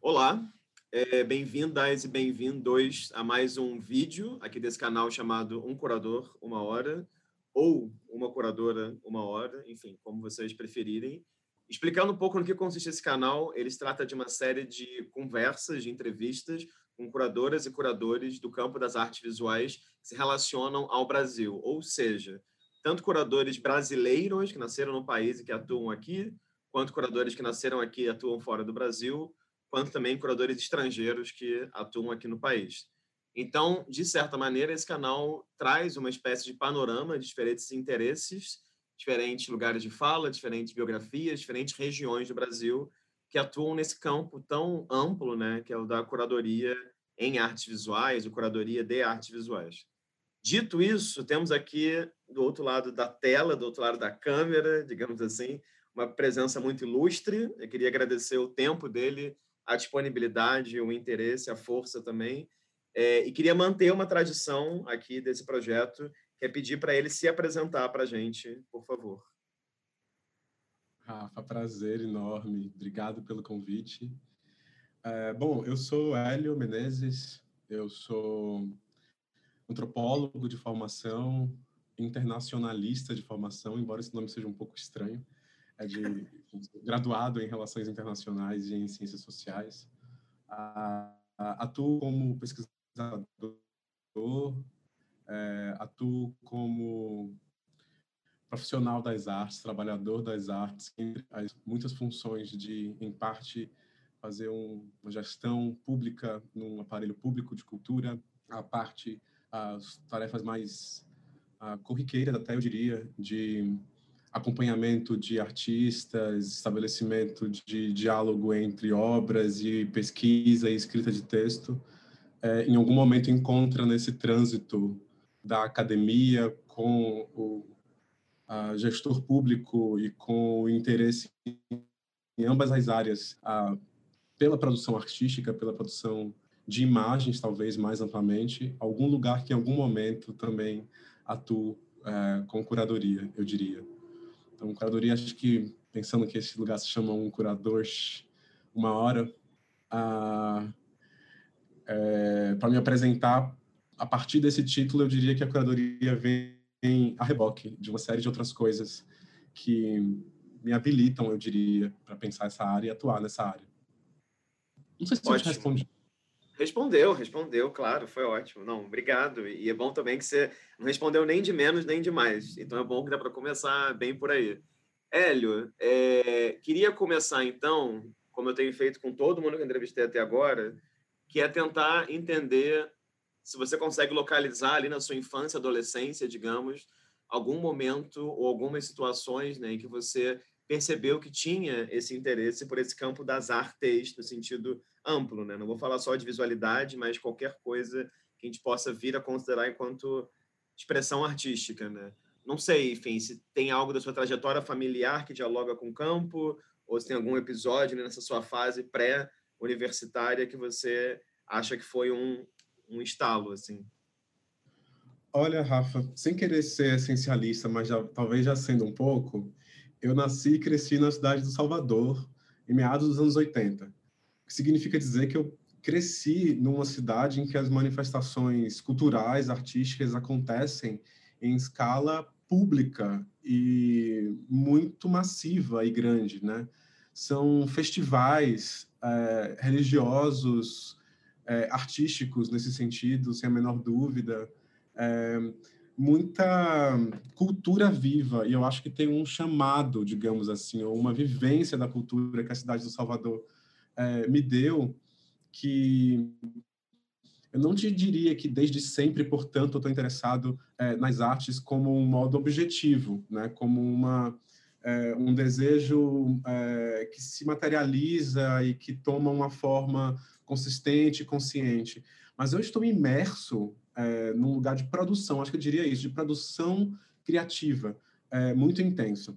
Olá, é, bem-vindas e bem-vindos a mais um vídeo aqui desse canal chamado Um Curador, Uma Hora, ou Uma Curadora, Uma Hora, enfim, como vocês preferirem. Explicando um pouco no que consiste esse canal, ele se trata de uma série de conversas, de entrevistas com curadoras e curadores do campo das artes visuais que se relacionam ao Brasil, ou seja, tanto curadores brasileiros que nasceram no país e que atuam aqui, quanto curadores que nasceram aqui e atuam fora do Brasil, quanto também curadores estrangeiros que atuam aqui no país. Então, de certa maneira, esse canal traz uma espécie de panorama de diferentes interesses, diferentes lugares de fala, diferentes biografias, diferentes regiões do Brasil que atuam nesse campo tão amplo, né, que é o da curadoria em artes visuais, o curadoria de artes visuais. Dito isso, temos aqui do outro lado da tela, do outro lado da câmera, digamos assim, uma presença muito ilustre. Eu queria agradecer o tempo dele a disponibilidade, o interesse, a força também. É, e queria manter uma tradição aqui desse projeto, que é pedir para ele se apresentar para a gente, por favor. Rafa, prazer enorme. Obrigado pelo convite. É, bom, eu sou Hélio Menezes, eu sou antropólogo de formação, internacionalista de formação, embora esse nome seja um pouco estranho é de graduado em Relações Internacionais e em Ciências Sociais. atuo como pesquisador, é, atuo como profissional das artes, trabalhador das artes, as muitas funções de, em parte, fazer um, uma gestão pública num aparelho público de cultura, a parte, as tarefas mais corriqueiras, até eu diria, de acompanhamento de artistas, estabelecimento de diálogo entre obras e pesquisa e escrita de texto, é, em algum momento encontra nesse trânsito da academia com o gestor público e com o interesse em ambas as áreas, a, pela produção artística, pela produção de imagens, talvez mais amplamente, algum lugar que em algum momento também atuo é, com curadoria, eu diria. Então, curadoria, acho que, pensando que esse lugar se chama um curador uma hora, é, para me apresentar, a partir desse título, eu diria que a curadoria vem a reboque de uma série de outras coisas que me habilitam, eu diria, para pensar essa área e atuar nessa área. Não sei se você responde. Respondeu, respondeu, claro, foi ótimo. Não, obrigado. E é bom também que você não respondeu nem de menos nem de mais. Então é bom que dá para começar bem por aí. Hélio, é, queria começar então, como eu tenho feito com todo mundo que entrevistei até agora, que é tentar entender se você consegue localizar ali na sua infância, adolescência, digamos, algum momento ou algumas situações né, em que você percebeu que tinha esse interesse por esse campo das artes, no sentido amplo. Né? Não vou falar só de visualidade, mas qualquer coisa que a gente possa vir a considerar enquanto expressão artística. Né? Não sei, enfim, se tem algo da sua trajetória familiar que dialoga com o campo, ou se tem algum episódio né, nessa sua fase pré-universitária que você acha que foi um, um estalo, assim. Olha, Rafa, sem querer ser essencialista, mas já, talvez já sendo um pouco, eu nasci e cresci na cidade do Salvador, em meados dos anos 80. O que significa dizer que eu cresci numa cidade em que as manifestações culturais, artísticas acontecem em escala pública e muito massiva e grande, né? São festivais é, religiosos, é, artísticos nesse sentido, sem a menor dúvida. É, muita cultura viva, e eu acho que tem um chamado, digamos assim, ou uma vivência da cultura que a cidade do Salvador é, me deu, que eu não te diria que desde sempre, portanto, eu estou interessado é, nas artes como um modo objetivo, né? como uma, é, um desejo que se materializa e que toma uma forma consistente consciente. Mas eu estou imerso é, num lugar de produção, acho que eu diria isso, de produção criativa, é, muito intenso.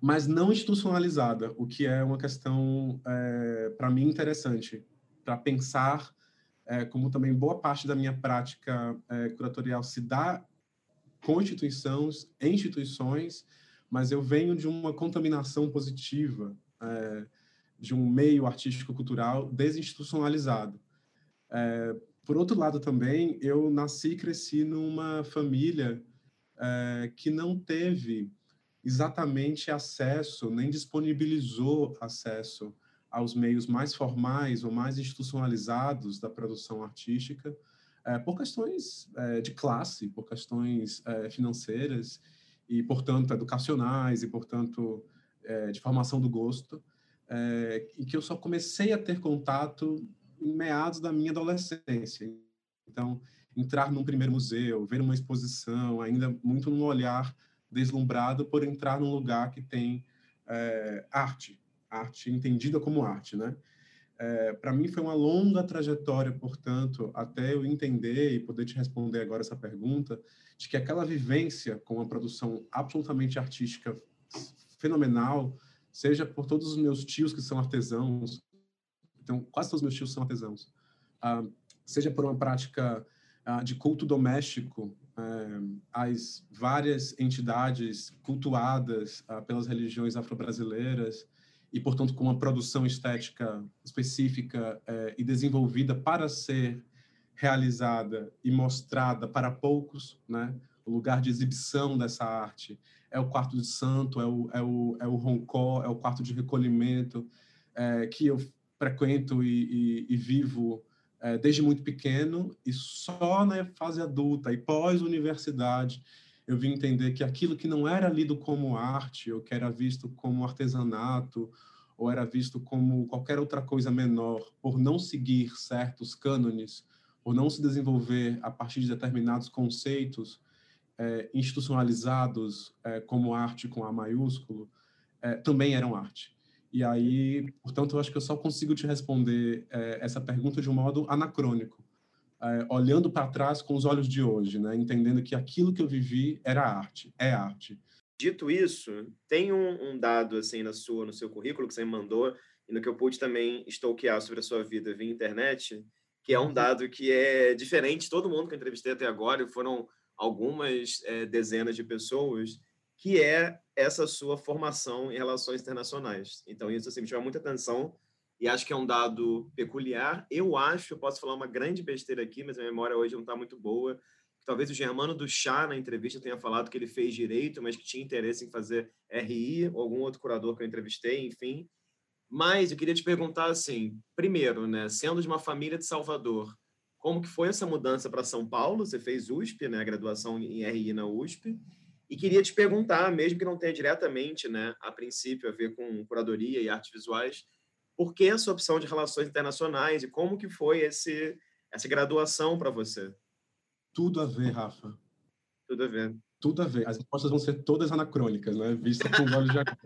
Mas não institucionalizada, o que é uma questão, é, para mim, interessante, para pensar é, como também boa parte da minha prática é, curatorial se dá com instituições, instituições, mas eu venho de uma contaminação positiva, é, de um meio artístico-cultural desinstitucionalizado. É, por outro lado, também, eu nasci e cresci numa família é, que não teve exatamente acesso, nem disponibilizou acesso aos meios mais formais ou mais institucionalizados da produção artística, é, por questões é, de classe, por questões financeiras e, portanto, educacionais e, portanto, de formação do gosto, é, e que eu só comecei a ter contato em meados da minha adolescência. Então, entrar num primeiro museu, ver uma exposição, ainda muito num olhar deslumbrado por entrar num lugar que tem é, arte, arte entendida como arte, né? É, para mim foi uma longa trajetória, portanto, até eu entender e poder te responder agora essa pergunta, de que aquela vivência com uma produção absolutamente artística fenomenal, seja por todos os meus tios que são artesãos, então quase todos os meus tios são artesãos, ah, seja por uma prática ah, de culto doméstico, ah, as várias entidades cultuadas ah, pelas religiões afro-brasileiras, e, portanto, com uma produção estética específica eh, e desenvolvida para ser realizada e mostrada para poucos, né? O lugar de exibição dessa arte é o quarto de santo, é o, é o, é o roncó, é o quarto de recolhimento, é, que eu frequento e, e, e vivo é, desde muito pequeno, e só na fase adulta e pós-universidade eu vim entender que aquilo que não era lido como arte, ou que era visto como artesanato, ou era visto como qualquer outra coisa menor, por não seguir certos cânones, por não se desenvolver a partir de determinados conceitos é, institucionalizados é, como arte com A maiúsculo, é, também eram arte. E aí, portanto, eu acho que eu só consigo te responder é, essa pergunta de um modo anacrônico é, olhando para trás com os olhos de hoje, né? entendendo que aquilo que eu vivi era arte, é arte. Dito isso, tem um, um, dado assim na sua, no seu currículo que você me mandou e no que eu pude também stalkear sobre a sua vida via internet, que é um uhum. dado que é diferente. Todo mundo que eu entrevistei até agora, foram algumas é, dezenas de pessoas, que é essa sua formação em relações internacionais. Então isso assim, me chama muita atenção e acho que é um dado peculiar. Eu acho, eu posso falar uma grande besteira aqui, mas a memória hoje não está muito boa. Talvez o Germano do Chá, na entrevista, tenha falado que ele fez direito, mas que tinha interesse em fazer RI, ou algum outro curador que eu entrevistei, enfim. Mas eu queria te perguntar assim, primeiro, né, sendo de uma família de Salvador, como que foi essa mudança para São Paulo? Você fez USP, né, graduação em RI na USP. E queria te perguntar, mesmo que não tenha diretamente, né, a princípio a ver com curadoria e artes visuais, por que essa opção de relações internacionais e como que foi esse essa graduação para você? Tudo a ver, Rafa. Tudo a ver. Tudo a ver. As respostas vão ser todas anacrônicas, né? Vista com os olhos de agora.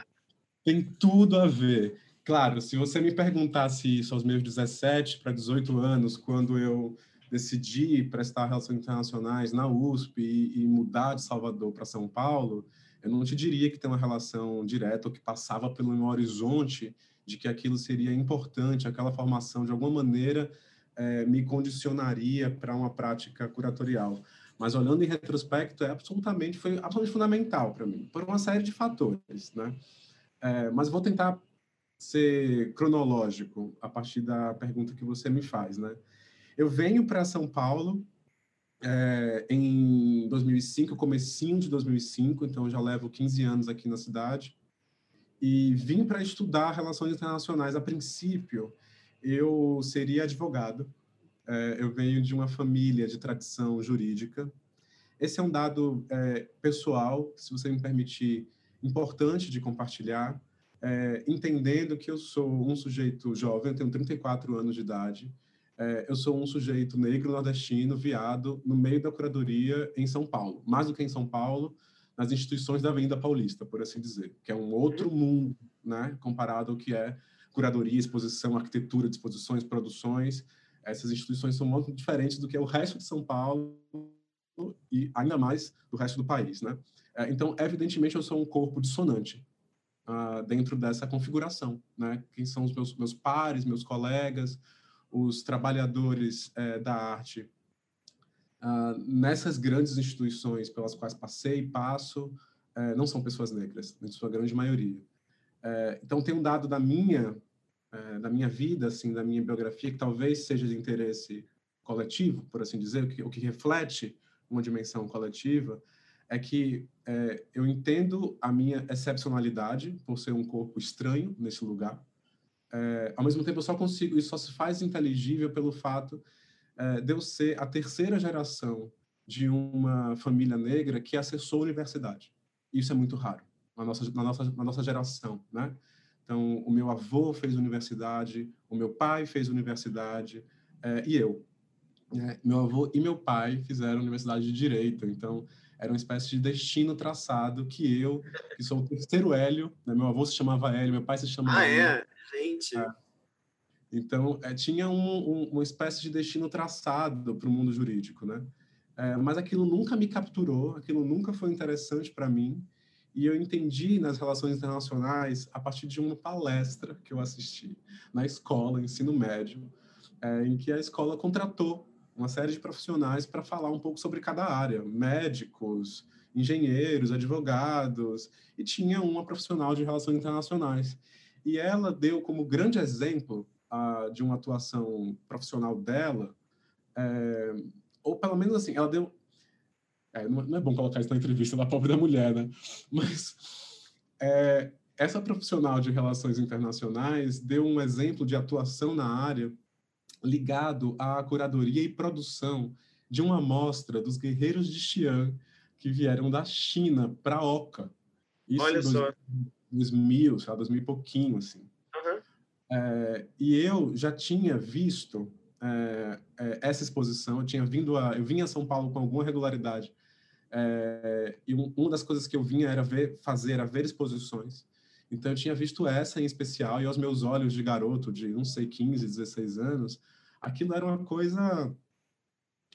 Tem tudo a ver. Claro, se você me perguntasse isso aos meus 17 para 18 anos, quando eu decidi prestar relações internacionais na USP e, e mudar de Salvador para São Paulo, eu não te diria que tem uma relação direta ou que passava pelo meu horizonte de que aquilo seria importante, aquela formação de alguma maneira é, me condicionaria para uma prática curatorial. Mas olhando em retrospecto, é absolutamente foi absolutamente fundamental para mim, por uma série de fatores, né? É, mas vou tentar ser cronológico a partir da pergunta que você me faz, né? Eu venho para São Paulo é, em 2005, comecinho de 2005, então já levo 15 anos aqui na cidade e vim para estudar relações internacionais. A princípio, eu seria advogado. É, eu venho de uma família de tradição jurídica. Esse é um dado é, pessoal, se você me permitir, importante de compartilhar, entendendo que eu sou um sujeito jovem, tenho 34 anos de idade, é, eu sou um sujeito negro nordestino, viado, no meio da curadoria em São Paulo. Mais do que em São Paulo, nas instituições da Avenida Paulista, por assim dizer, que é um outro uhum. mundo, né, comparado ao que é curadoria, exposição, arquitetura de exposições, produções. Essas instituições são muito diferentes do que é o resto de São Paulo e ainda mais do resto do país, né? É, então, evidentemente, eu sou um corpo dissonante uh, dentro dessa configuração, né? Quem são os meus, meus pares, meus colegas, os trabalhadores é, da arte Uh, nessas grandes instituições pelas quais passei e passo, uh, não são pessoas negras, em sua grande maioria. Uh, então, tem um dado da minha é, da minha vida, assim, da minha biografia, que talvez seja de interesse coletivo, por assim dizer, o que, o que reflete uma dimensão coletiva, é que é, eu entendo a minha excepcionalidade por ser um corpo estranho nesse lugar. É, ao mesmo tempo, eu só consigo, isso só se faz inteligível pelo fato é, de eu ser a terceira geração de uma família negra que acessou a universidade. Isso é muito raro na nossa, na nossa, na nossa geração, né? Então, o meu avô fez universidade, o meu pai fez universidade, é, e eu. É, meu avô e meu pai fizeram universidade de Direito, então era uma espécie de destino traçado que eu, que sou o terceiro Hélio, né? meu avô se chamava Hélio, meu pai se chamava Ah, é? Gente... É. Então, é, tinha um, um, uma espécie de destino traçado para o mundo jurídico, né? É, mas aquilo nunca me capturou, aquilo nunca foi interessante para mim, e eu entendi nas relações internacionais a partir de uma palestra que eu assisti na escola, ensino médio, é, em que a escola contratou uma série de profissionais para falar um pouco sobre cada área, médicos, engenheiros, advogados, e tinha uma profissional de relações internacionais. E ela deu como grande exemplo uh, de uma atuação profissional dela, é, ou pelo menos assim, ela deu é, não é bom colocar isso na entrevista da pobre da mulher, né? Mas é, essa profissional de relações internacionais deu um exemplo de atuação na área ligado à curadoria e produção de uma amostra dos guerreiros de Xi'an que vieram da China para a Oca. Isso Olha só. 2000, sabe, 2000 e pouquinho, assim. Uhum. É, e eu já tinha visto é, é, essa exposição, eu tinha vindo a, eu vinha a São Paulo com alguma regularidade é, e um, uma das coisas que eu vinha era ver, fazer, era ver exposições. Então eu tinha visto essa em especial e aos meus olhos de garoto de, não sei, 15, 16 anos, aquilo era uma coisa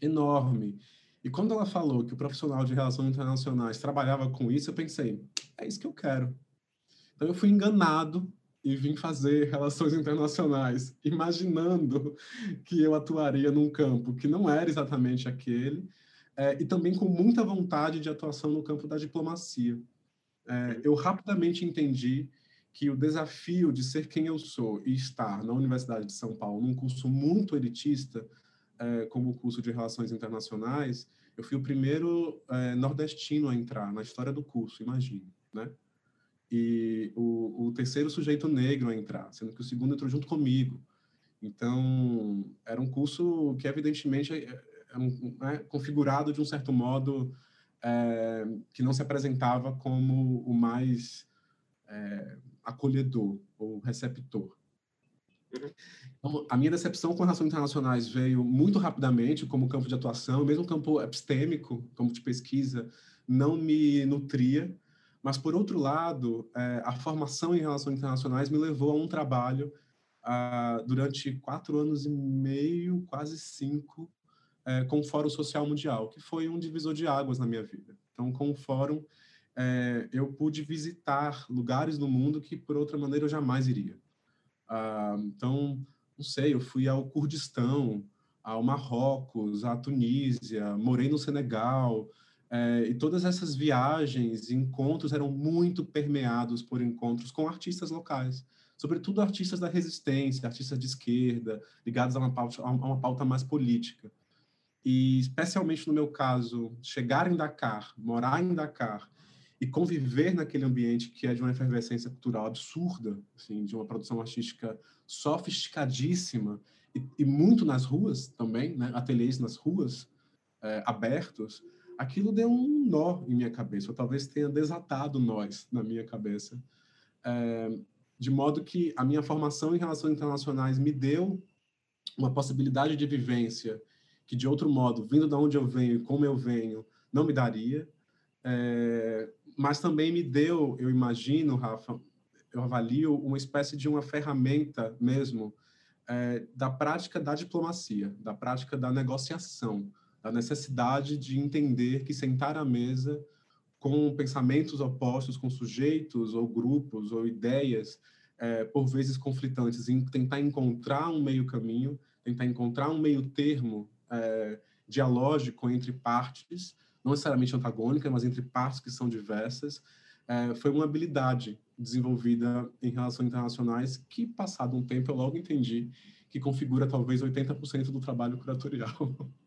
enorme. E quando ela falou que o profissional de relações internacionais trabalhava com isso, eu pensei, é isso que eu quero. Então eu fui enganado e vim fazer relações internacionais, imaginando que eu atuaria num campo que não era exatamente aquele, é, e também com muita vontade de atuação no campo da diplomacia. É, eu rapidamente entendi que o desafio de ser quem eu sou e estar na Universidade de São Paulo, num curso muito elitista, é, como o curso de Relações Internacionais, eu fui o primeiro é, nordestino a entrar na história do curso, imagine, né? E o, o terceiro sujeito negro a entrar, sendo que o segundo entrou junto comigo. Então, era um curso que, evidentemente, é, é, configurado de um certo modo é, que não se apresentava como o mais é, acolhedor ou receptor. Então, a minha decepção com relações internacionais veio muito rapidamente como campo de atuação, mesmo campo epistêmico, campo de pesquisa, não me nutria. Mas, por outro lado, é, a formação em relações internacionais me levou a um trabalho ah, durante quatro anos e meio, quase cinco, é, com o Fórum Social Mundial, que foi um divisor de águas na minha vida. Então, com o Fórum, é, eu pude visitar lugares no mundo que, por outra maneira, eu jamais iria. Ah, então, não sei, eu fui ao Kurdistão, ao Marrocos, à Tunísia, morei no Senegal, é, e todas essas viagens e encontros eram muito permeados por encontros com artistas locais, sobretudo artistas da resistência, artistas de esquerda, ligados a uma pauta, a uma pauta mais política. E, especialmente no meu caso, chegar em Dakar, morar em Dakar e conviver naquele ambiente que é de uma efervescência cultural absurda, assim, de uma produção artística sofisticadíssima e, e muito nas ruas também, né? ateliês nas ruas, é, abertos, aquilo deu um nó em minha cabeça, ou talvez tenha desatado nós na minha cabeça. É, de modo que a minha formação em relações internacionais me deu uma possibilidade de vivência que de outro modo, vindo de onde eu venho e como eu venho, não me daria. É, mas também me deu, eu imagino, Rafa, eu avalio uma espécie de uma ferramenta mesmo é, da prática da diplomacia, da prática da negociação, da necessidade de entender que sentar à mesa com pensamentos opostos, com sujeitos ou grupos ou ideias, é, por vezes conflitantes, em tentar encontrar um meio caminho, tentar encontrar um meio termo é, dialógico entre partes, não necessariamente antagônica, mas entre partes que são diversas, é, foi uma habilidade desenvolvida em relações internacionais, que, passado um tempo, eu logo entendi que configura talvez 80% do trabalho curatorial.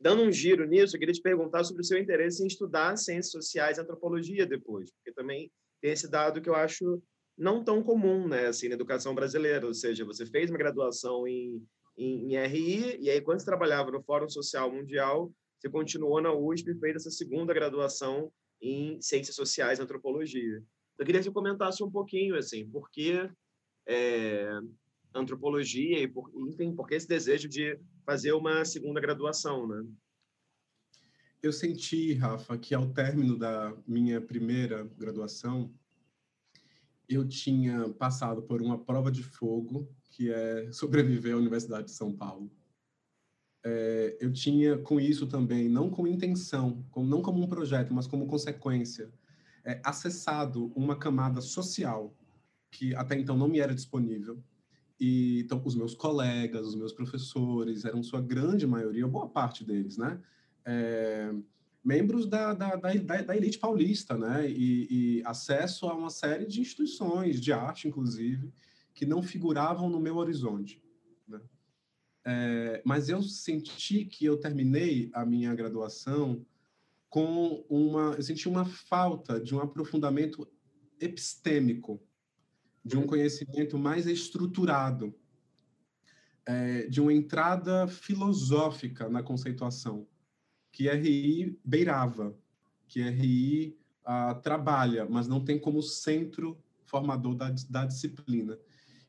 Dando um giro nisso, eu queria te perguntar sobre o seu interesse em estudar ciências sociais e antropologia depois, porque também tem esse dado que eu acho não tão comum, né, assim, na educação brasileira, ou seja, você fez uma graduação em, em, em RI, e aí quando você trabalhava no Fórum Social Mundial, você continuou na USP e fez essa segunda graduação em Ciências Sociais e Antropologia. Eu queria que você comentasse um pouquinho, assim, por que é, antropologia e, por, enfim, por que esse desejo de fazer uma segunda graduação, né? Eu senti, Rafa, que ao término da minha primeira graduação, eu tinha passado por uma prova de fogo, que é sobreviver à Universidade de São Paulo. É, eu tinha com isso também, não com intenção, como, não como um projeto, mas como consequência, é, acessado uma camada social que até então não me era disponível. E então os meus colegas, os meus professores, eram sua grande maioria, boa parte deles, né? É, membros da, da, da, da, elite paulista, né? E, e, acesso a uma série de instituições de arte, inclusive, que não figuravam no meu horizonte. Né? É, mas eu senti que eu terminei a minha graduação com uma, eu senti uma falta de um aprofundamento epistêmico, de um conhecimento mais estruturado, é, de uma entrada filosófica na conceituação, que RI beirava, que RI ah, trabalha, mas não tem como centro formador da, da disciplina.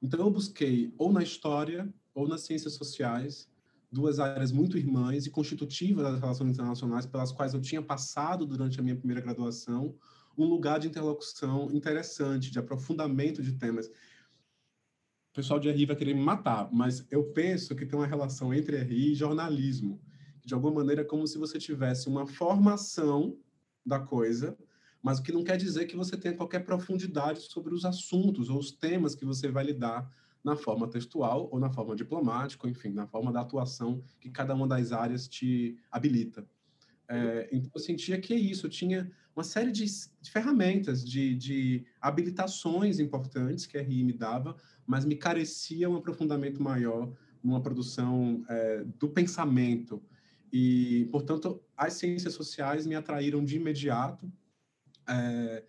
Então, eu busquei ou na história ou nas ciências sociais duas áreas muito irmãs e constitutivas das relações internacionais pelas quais eu tinha passado durante a minha primeira graduação, um lugar de interlocução interessante, de aprofundamento de temas. O pessoal de RI vai querer me matar, mas eu penso que tem uma relação entre RI e jornalismo. De alguma maneira, como se você tivesse uma formação da coisa, mas o que não quer dizer que você tenha qualquer profundidade sobre os assuntos ou os temas que você vai lidar na forma textual ou na forma diplomática, enfim, na forma da atuação que cada uma das áreas te habilita. É, então, eu sentia que é isso, eu tinha uma série de, de ferramentas, de, de, habilitações importantes que a RI me dava, mas me carecia um aprofundamento maior numa produção é, do pensamento. E, portanto, as ciências sociais me atraíram de imediato, é,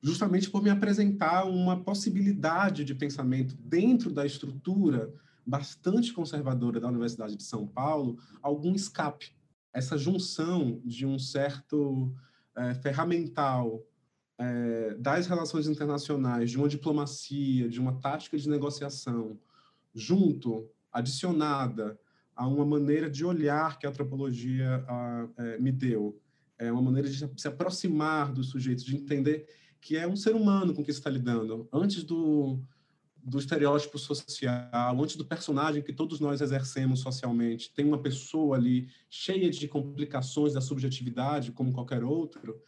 justamente por me apresentar uma possibilidade de pensamento dentro da estrutura bastante conservadora da Universidade de São Paulo, algum escape. Essa junção de um certo é, ferramental é, das relações internacionais, de uma diplomacia, de uma tática de negociação, junto, adicionada a uma maneira de olhar que a antropologia a, é, me deu, é uma maneira de se aproximar dos sujeitos, de entender que é um ser humano com que está lidando. Antes do, do estereótipo social, antes do personagem que todos nós exercemos socialmente, tem uma pessoa ali cheia de complicações da subjetividade, como qualquer outro,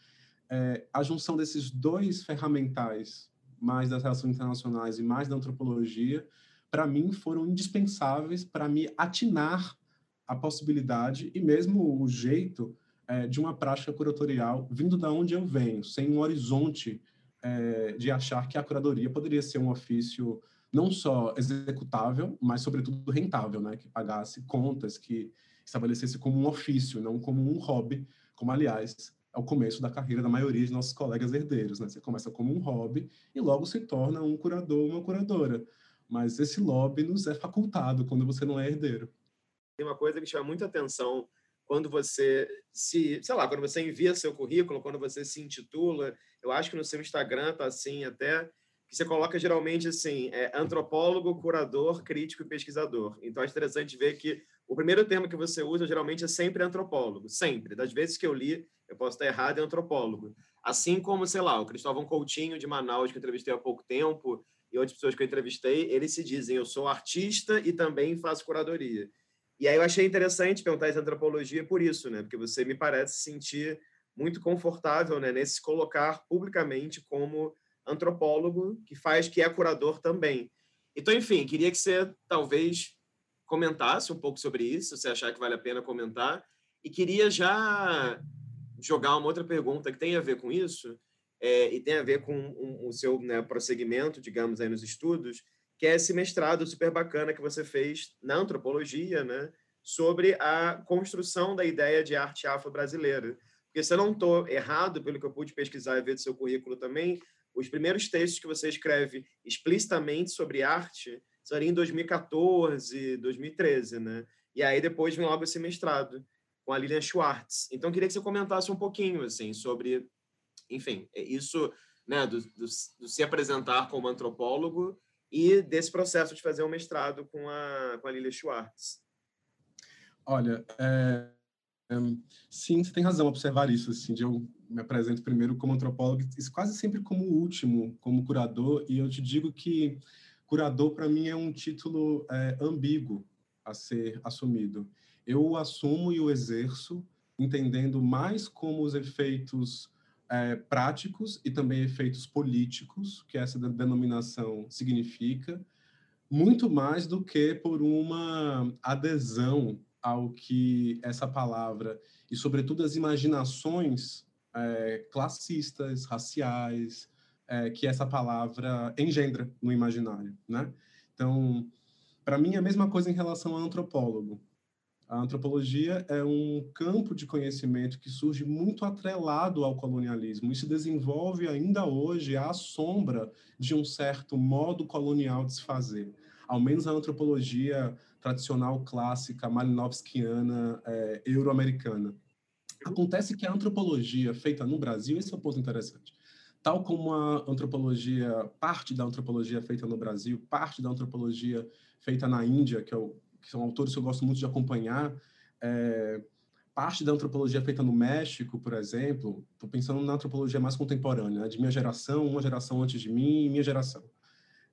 é, a junção desses dois ferramentais, mais das relações internacionais e mais da antropologia, para mim foram indispensáveis para me atinar a possibilidade e mesmo o jeito é, de uma prática curatorial vindo da onde eu venho, sem um horizonte é, de achar que a curadoria poderia ser um ofício não só executável, mas sobretudo rentável, né? Que pagasse contas, que estabelecesse como um ofício, não como um hobby, como aliás é o começo da carreira da maioria de nossos colegas herdeiros, né? Você começa como um hobby e logo se torna um curador, uma curadora. Mas esse lobby nos é facultado quando você não é herdeiro. Tem uma coisa que chama muita atenção quando você se, sei lá, quando você envia seu currículo, quando você se intitula, eu acho que no seu Instagram tá assim até que você coloca geralmente assim, é antropólogo, curador, crítico e pesquisador. Então é interessante ver que o primeiro termo que você usa geralmente é sempre antropólogo, sempre. Das vezes que eu li, eu posso estar errado, é antropólogo. Assim como, sei lá, o Cristóvão Coutinho de Manaus, que eu entrevistei há pouco tempo, e outras pessoas que eu entrevistei, eles se dizem, eu sou artista e também faço curadoria. E aí eu achei interessante perguntar essa antropologia por isso, né? Porque você me parece sentir muito confortável, né, nesse se colocar publicamente como antropólogo que faz que é curador também. Então, enfim, queria que você talvez comentasse um pouco sobre isso, se achar que vale a pena comentar, e queria já jogar uma outra pergunta que tem a ver com isso. é, e tem a ver com um, o seu né, prosseguimento, digamos, aí nos estudos, que é esse mestrado super bacana que você fez na antropologia, né, sobre a construção da ideia de arte afro-brasileira. Porque se eu não estou errado, pelo que eu pude pesquisar e ver do seu currículo também, os primeiros textos que você escreve explicitamente sobre arte seriam em 2014, 2013, né? E aí depois vem logo esse mestrado com a Lilian Schwartz. Então, queria que você comentasse um pouquinho, assim, sobre, enfim, é isso, né, do, do, do se apresentar como antropólogo e desse processo de fazer um mestrado com a, com a Lilia Schwartz. Olha, é, é, sim, você tem razão observar isso, assim, eu me apresento primeiro como antropólogo, e quase sempre como último, como curador, e eu te digo que curador, para mim, é um título é, ambíguo a ser assumido eu o assumo e o exerço, entendendo mais como os efeitos é, práticos e também efeitos políticos, que essa denominação significa, muito mais do que por uma adesão ao que essa palavra, e sobretudo as imaginações é, classistas, raciais, é, que essa palavra engendra no imaginário, né? Então, para mim, é a mesma coisa em relação ao antropólogo. A antropologia é um campo de conhecimento que surge muito atrelado ao colonialismo e se desenvolve ainda hoje à sombra de um certo modo colonial de se fazer. Ao menos a antropologia tradicional clássica, malinovskiana, é, euro-americana. Acontece que a antropologia feita no Brasil, esse é um ponto interessante, tal como a antropologia, parte da antropologia feita no Brasil, parte da antropologia feita na Índia, que é o que são autores que eu gosto muito de acompanhar. É, parte da antropologia feita no México, por exemplo, estou pensando na antropologia mais contemporânea, né, de minha geração, uma geração antes de mim e minha geração.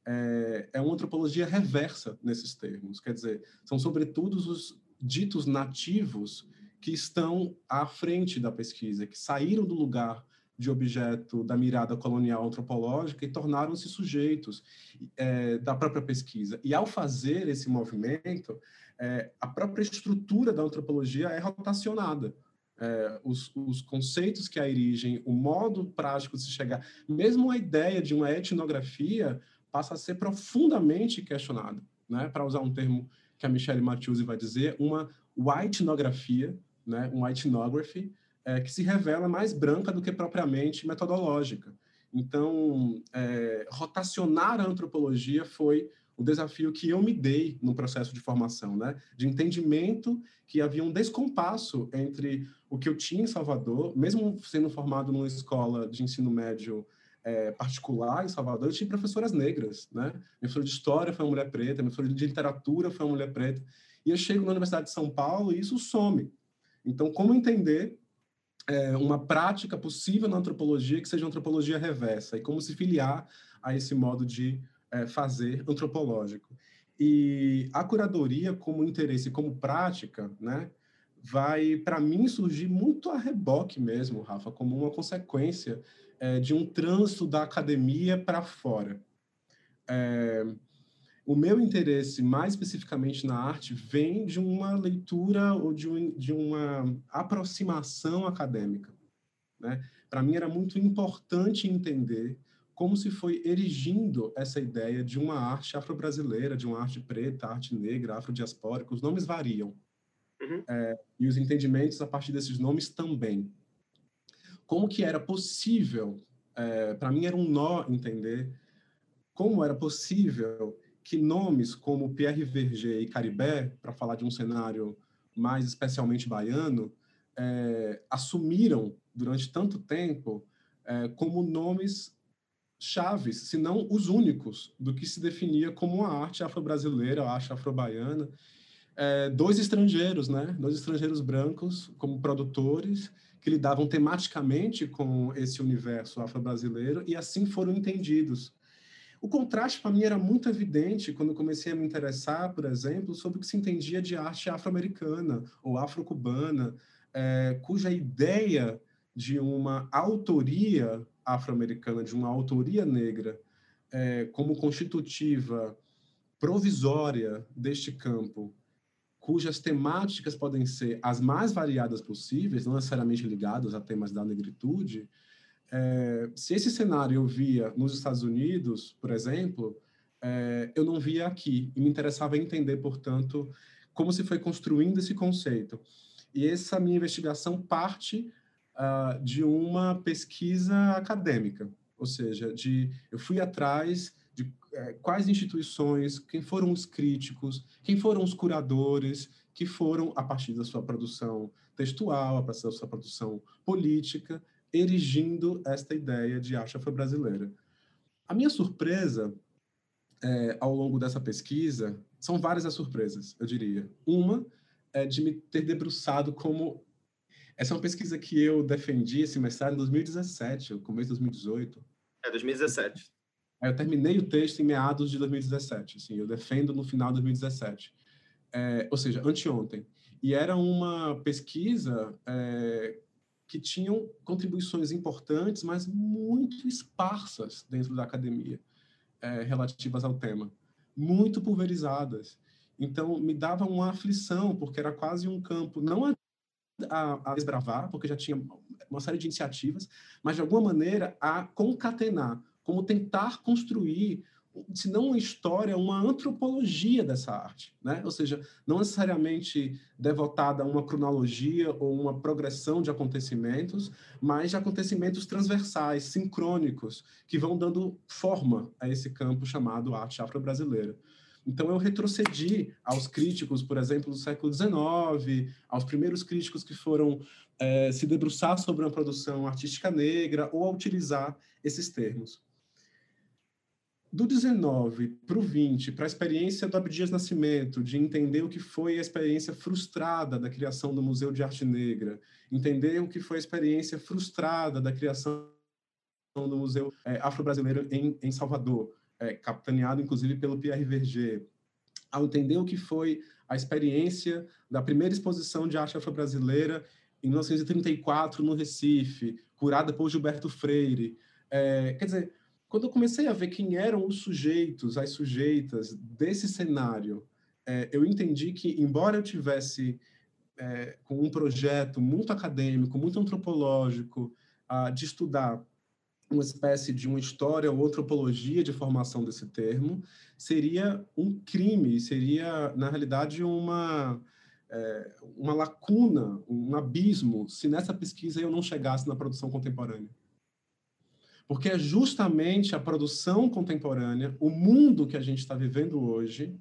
É, é uma antropologia reversa nesses termos, quer dizer, são sobretudo os ditos nativos que estão à frente da pesquisa, que saíram do lugar de objeto da mirada colonial antropológica e tornaram-se sujeitos é, da própria pesquisa. E ao fazer esse movimento, é, a própria estrutura da antropologia é rotacionada. É, os, os, conceitos que a erigem, o modo prático de se chegar, mesmo a ideia de uma etnografia passa a ser profundamente questionada, né? para usar um termo que a Michelle Mathieusi vai dizer, uma whitenografia, né? um ethnography, é, que se revela mais branca do que propriamente metodológica. Então, é, rotacionar a antropologia foi o desafio que eu me dei no processo de formação, né? De entendimento que havia um descompasso entre o que eu tinha em Salvador, mesmo sendo formado numa escola de ensino médio é, particular em Salvador, eu tinha professoras negras, né? Minha professora de história foi uma mulher preta, minha professora de literatura foi uma mulher preta. E eu chego na Universidade de São Paulo e isso some. Então, como entender é, uma prática possível na antropologia que seja antropologia reversa e como se filiar a esse modo de é, fazer antropológico. E a curadoria como interesse, como prática, né, vai, para mim, surgir muito a reboque mesmo, Rafa, como uma consequência é, de um trânsito da academia para fora. É, o meu interesse, mais especificamente na arte, vem de uma leitura ou de, um, de uma aproximação acadêmica. Né? Para mim, era muito importante entender como se foi erigindo essa ideia de uma arte afro-brasileira, de uma arte preta, arte negra, afrodiaspórica. Os nomes variam. Uhum. É, e os entendimentos a partir desses nomes também. Como que era possível, é, para mim era um nó entender como era possível que nomes como Pierre Verger e Caribé, para falar de um cenário mais especialmente baiano, é, assumiram durante tanto tempo é, como nomes chaves, se não os únicos, do que se definia como a arte afro-brasileira, a arte afro-baiana. É, dois estrangeiros, né? Dois estrangeiros brancos como produtores que lidavam tematicamente com esse universo afro-brasileiro e assim foram entendidos o contraste para mim era muito evidente quando comecei a me interessar, por exemplo, sobre o que se entendia de arte afro-americana ou afro-cubana, é, cuja ideia de uma autoria afro-americana, de uma autoria negra, é, como constitutiva provisória deste campo, cujas temáticas podem ser as mais variadas possíveis, não necessariamente ligadas a temas da negritude, É, se esse cenário eu via nos Estados Unidos, por exemplo, é, eu não via aqui. E me interessava entender, portanto, como se foi construindo esse conceito. E essa minha investigação parte uh, de uma pesquisa acadêmica, ou seja, de eu fui atrás de é, quais instituições, quem foram os críticos, quem foram os curadores que foram, a partir da sua produção textual, a partir da sua produção política, erigindo esta ideia de arte afro-brasileira. A minha surpresa é, ao longo dessa pesquisa são várias as surpresas, eu diria. Uma é de me ter debruçado como essa é uma pesquisa que eu defendi esse mestrado em 2017, começo de 2018. É 2017. Eu terminei o texto em meados de 2017, assim, eu defendo no final de 2017. É, ou seja, anteontem. E era uma pesquisa é, que tinham contribuições importantes, mas muito esparsas dentro da academia, é, relativas ao tema, muito pulverizadas. Então, me dava uma aflição, porque era quase um campo, não a, a, a desbravar, porque já tinha uma série de iniciativas, mas de alguma maneira a concatenar como tentar construir, se não uma história, uma antropologia dessa arte, né? Ou seja, não necessariamente devotada a uma cronologia ou uma progressão de acontecimentos, mas de acontecimentos transversais, sincrônicos, que vão dando forma a esse campo chamado arte afro-brasileira. Então, eu retrocedi aos críticos, por exemplo, do século XIX, aos primeiros críticos que foram é, se debruçar sobre uma produção artística negra ou a utilizar esses termos. Do 19 para o 20, para a experiência do Abdias Nascimento, de entender o que foi a experiência frustrada da criação do Museu de Arte Negra, entender o que foi a experiência frustrada da criação do Museu é, Afro-Brasileiro em, em, Salvador, é, capitaneado inclusive pelo Pierre Verger, ao entender o que foi a experiência da primeira exposição de arte afro-brasileira em 1934 no Recife, curada por Gilberto Freire. É, quer dizer, quando eu comecei a ver quem eram os sujeitos, as sujeitas desse cenário, é, eu entendi que, embora eu tivesse é, com um projeto muito acadêmico, muito antropológico, uh, de estudar uma espécie de uma história ou antropologia de formação desse termo, seria um crime, seria, na realidade, uma, é, uma lacuna, um abismo, se nessa pesquisa eu não chegasse na produção contemporânea. Porque é justamente a produção contemporânea, o mundo que a gente está vivendo hoje,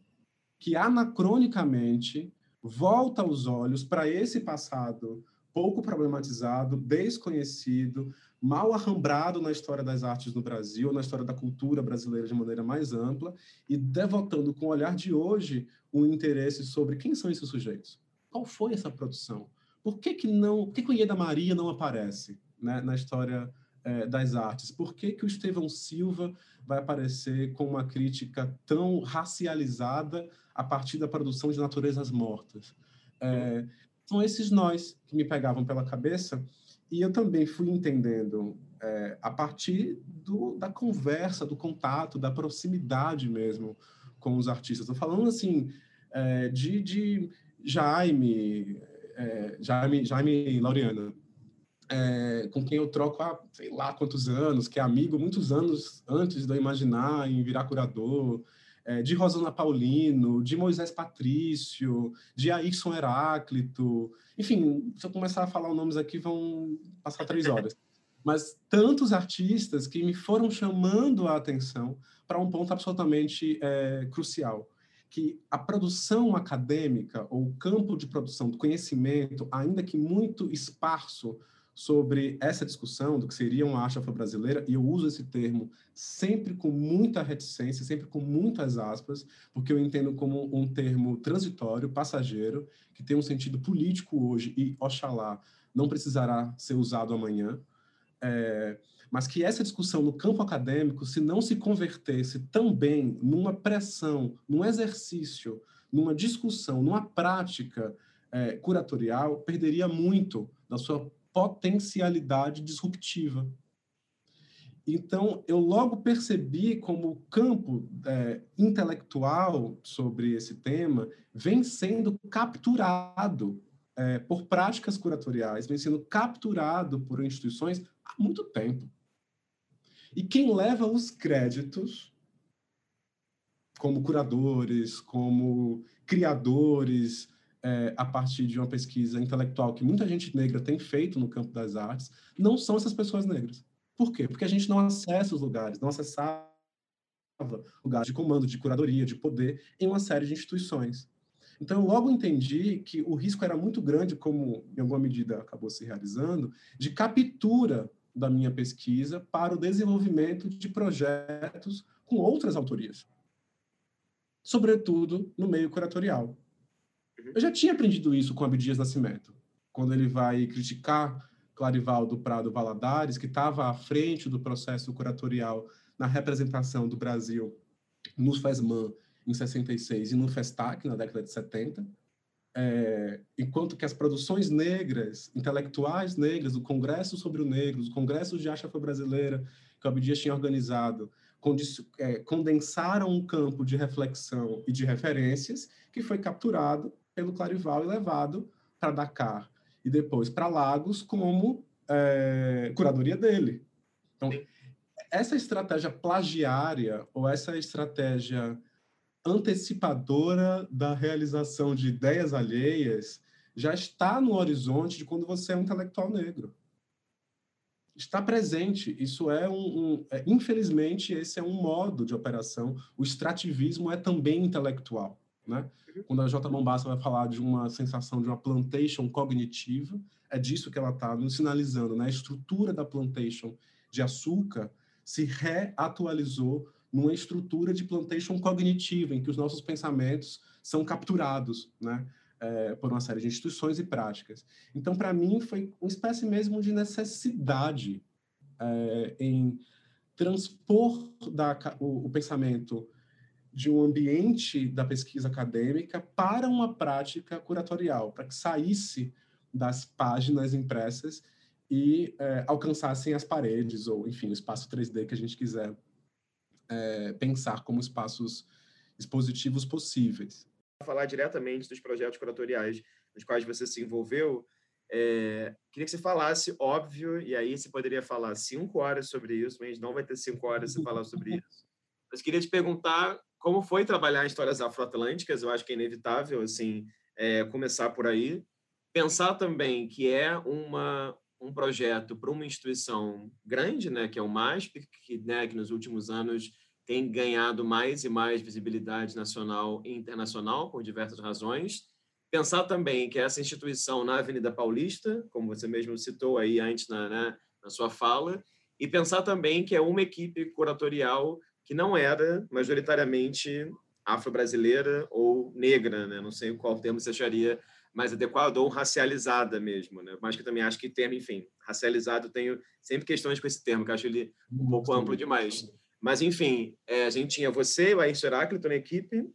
que anacronicamente volta os olhos para esse passado pouco problematizado, desconhecido, mal arrambrado na história das artes no Brasil, na história da cultura brasileira de maneira mais ampla, e devotando com o olhar de hoje um interesse sobre quem são esses sujeitos. Qual foi essa produção? Por que que não, por que, que o Ieda Maria não aparece né, na história é, das artes. Por que, que o Estevão Silva vai aparecer com uma crítica tão racializada a partir da produção de naturezas mortas? É, são esses nós que me pegavam pela cabeça e eu também fui entendendo é, a partir do, da conversa, do contato, da proximidade mesmo com os artistas. Estou falando assim é, de, de Jaime, é, Jaime, Jaime Laureano, é, com quem eu troco há sei lá quantos anos, que é amigo muitos anos antes de eu imaginar em virar curador, é, de Rosana Paulino, de Moisés Patrício, de Ayrson Heráclito, enfim, se eu começar a falar os nomes aqui vão passar três horas. Mas tantos artistas que me foram chamando a atenção para um ponto absolutamente é, crucial, que a produção acadêmica ou o campo de produção do conhecimento, ainda que muito esparso sobre essa discussão do que seria uma arte afro-brasileira, e eu uso esse termo sempre com muita reticência, sempre com muitas aspas, porque eu entendo como um termo transitório, passageiro, que tem um sentido político hoje e, oxalá, não precisará ser usado amanhã. É, mas que essa discussão no campo acadêmico, se não se convertesse também numa pressão, num exercício, numa discussão, numa prática é, curatorial, perderia muito da sua potencialidade disruptiva. Então, eu logo percebi como o campo é, intelectual sobre esse tema vem sendo capturado é, por práticas curatoriais, vem sendo capturado por instituições há muito tempo. E quem leva os créditos, como curadores, como criadores, é, a partir de uma pesquisa intelectual que muita gente negra tem feito no campo das artes, não são essas pessoas negras. Por quê? Porque a gente não acessa os lugares, não acessava lugares de comando, de curadoria, de poder em uma série de instituições. Então, eu logo entendi que o risco era muito grande, como em alguma medida acabou se realizando, de captura da minha pesquisa para o desenvolvimento de projetos com outras autorias, sobretudo no meio curatorial. Uhum. Eu já tinha aprendido isso com Abdias Nascimento, quando ele vai criticar Clarivaldo Prado Valadares, que estava à frente do processo curatorial na representação do Brasil no FESMAN em 66 e no FESTAC na década de 70, é, enquanto que as produções negras, intelectuais negras, o Congresso sobre o Negro, os congressos de arte afro-brasileira que o Abdias tinha organizado, é, condensaram um campo de reflexão e de referências que foi capturado pelo Clarival e levado para Dakar e depois para Lagos como é, curadoria dele. Então, essa estratégia plagiária ou essa estratégia antecipadora da realização de ideias alheias já está no horizonte de quando você é um intelectual negro. Está presente. Isso é um, um é, infelizmente esse é um modo de operação. O extrativismo é também intelectual. Né? Uhum. Quando a J. Mombassa vai falar de uma sensação de uma plantation cognitiva, é disso que ela está nos sinalizando. Né? A estrutura da plantation de açúcar se reatualizou numa estrutura de plantation cognitiva, em que os nossos pensamentos são capturados né? É, por uma série de instituições e práticas. Então, para mim, foi uma espécie mesmo de necessidade é, em transpor da, o, o pensamento de um ambiente da pesquisa acadêmica para uma prática curatorial, para que saísse das páginas impressas e é, alcançassem as paredes, ou, enfim, o espaço 3D que a gente quiser é, pensar como espaços expositivos possíveis. Falar diretamente dos projetos curatoriais nos quais você se envolveu, é, queria que você falasse, óbvio, e aí você poderia falar cinco horas sobre isso, mas não vai ter cinco horas para falar sobre isso. Mas queria te perguntar como foi trabalhar histórias afroatlânticas, eu acho que é inevitável assim é, começar por aí. Pensar também que é uma, um projeto para uma instituição grande, né, que é o MASP, que, né, que nos últimos anos tem ganhado mais e mais visibilidade nacional e internacional por diversas razões. Pensar também que essa instituição na Avenida Paulista, como você mesmo citou aí antes na, né, na sua fala, e pensar também que é uma equipe curatorial que não era majoritariamente afro-brasileira ou negra, né? Não sei qual termo você acharia mais adequado, ou racializada mesmo, né? Mas que também acho que termo, enfim, racializado, tenho sempre questões com esse termo, que acho ele um pouco amplo demais. Mas, enfim, é, a gente tinha você, o Ayrton Heráclito na equipe,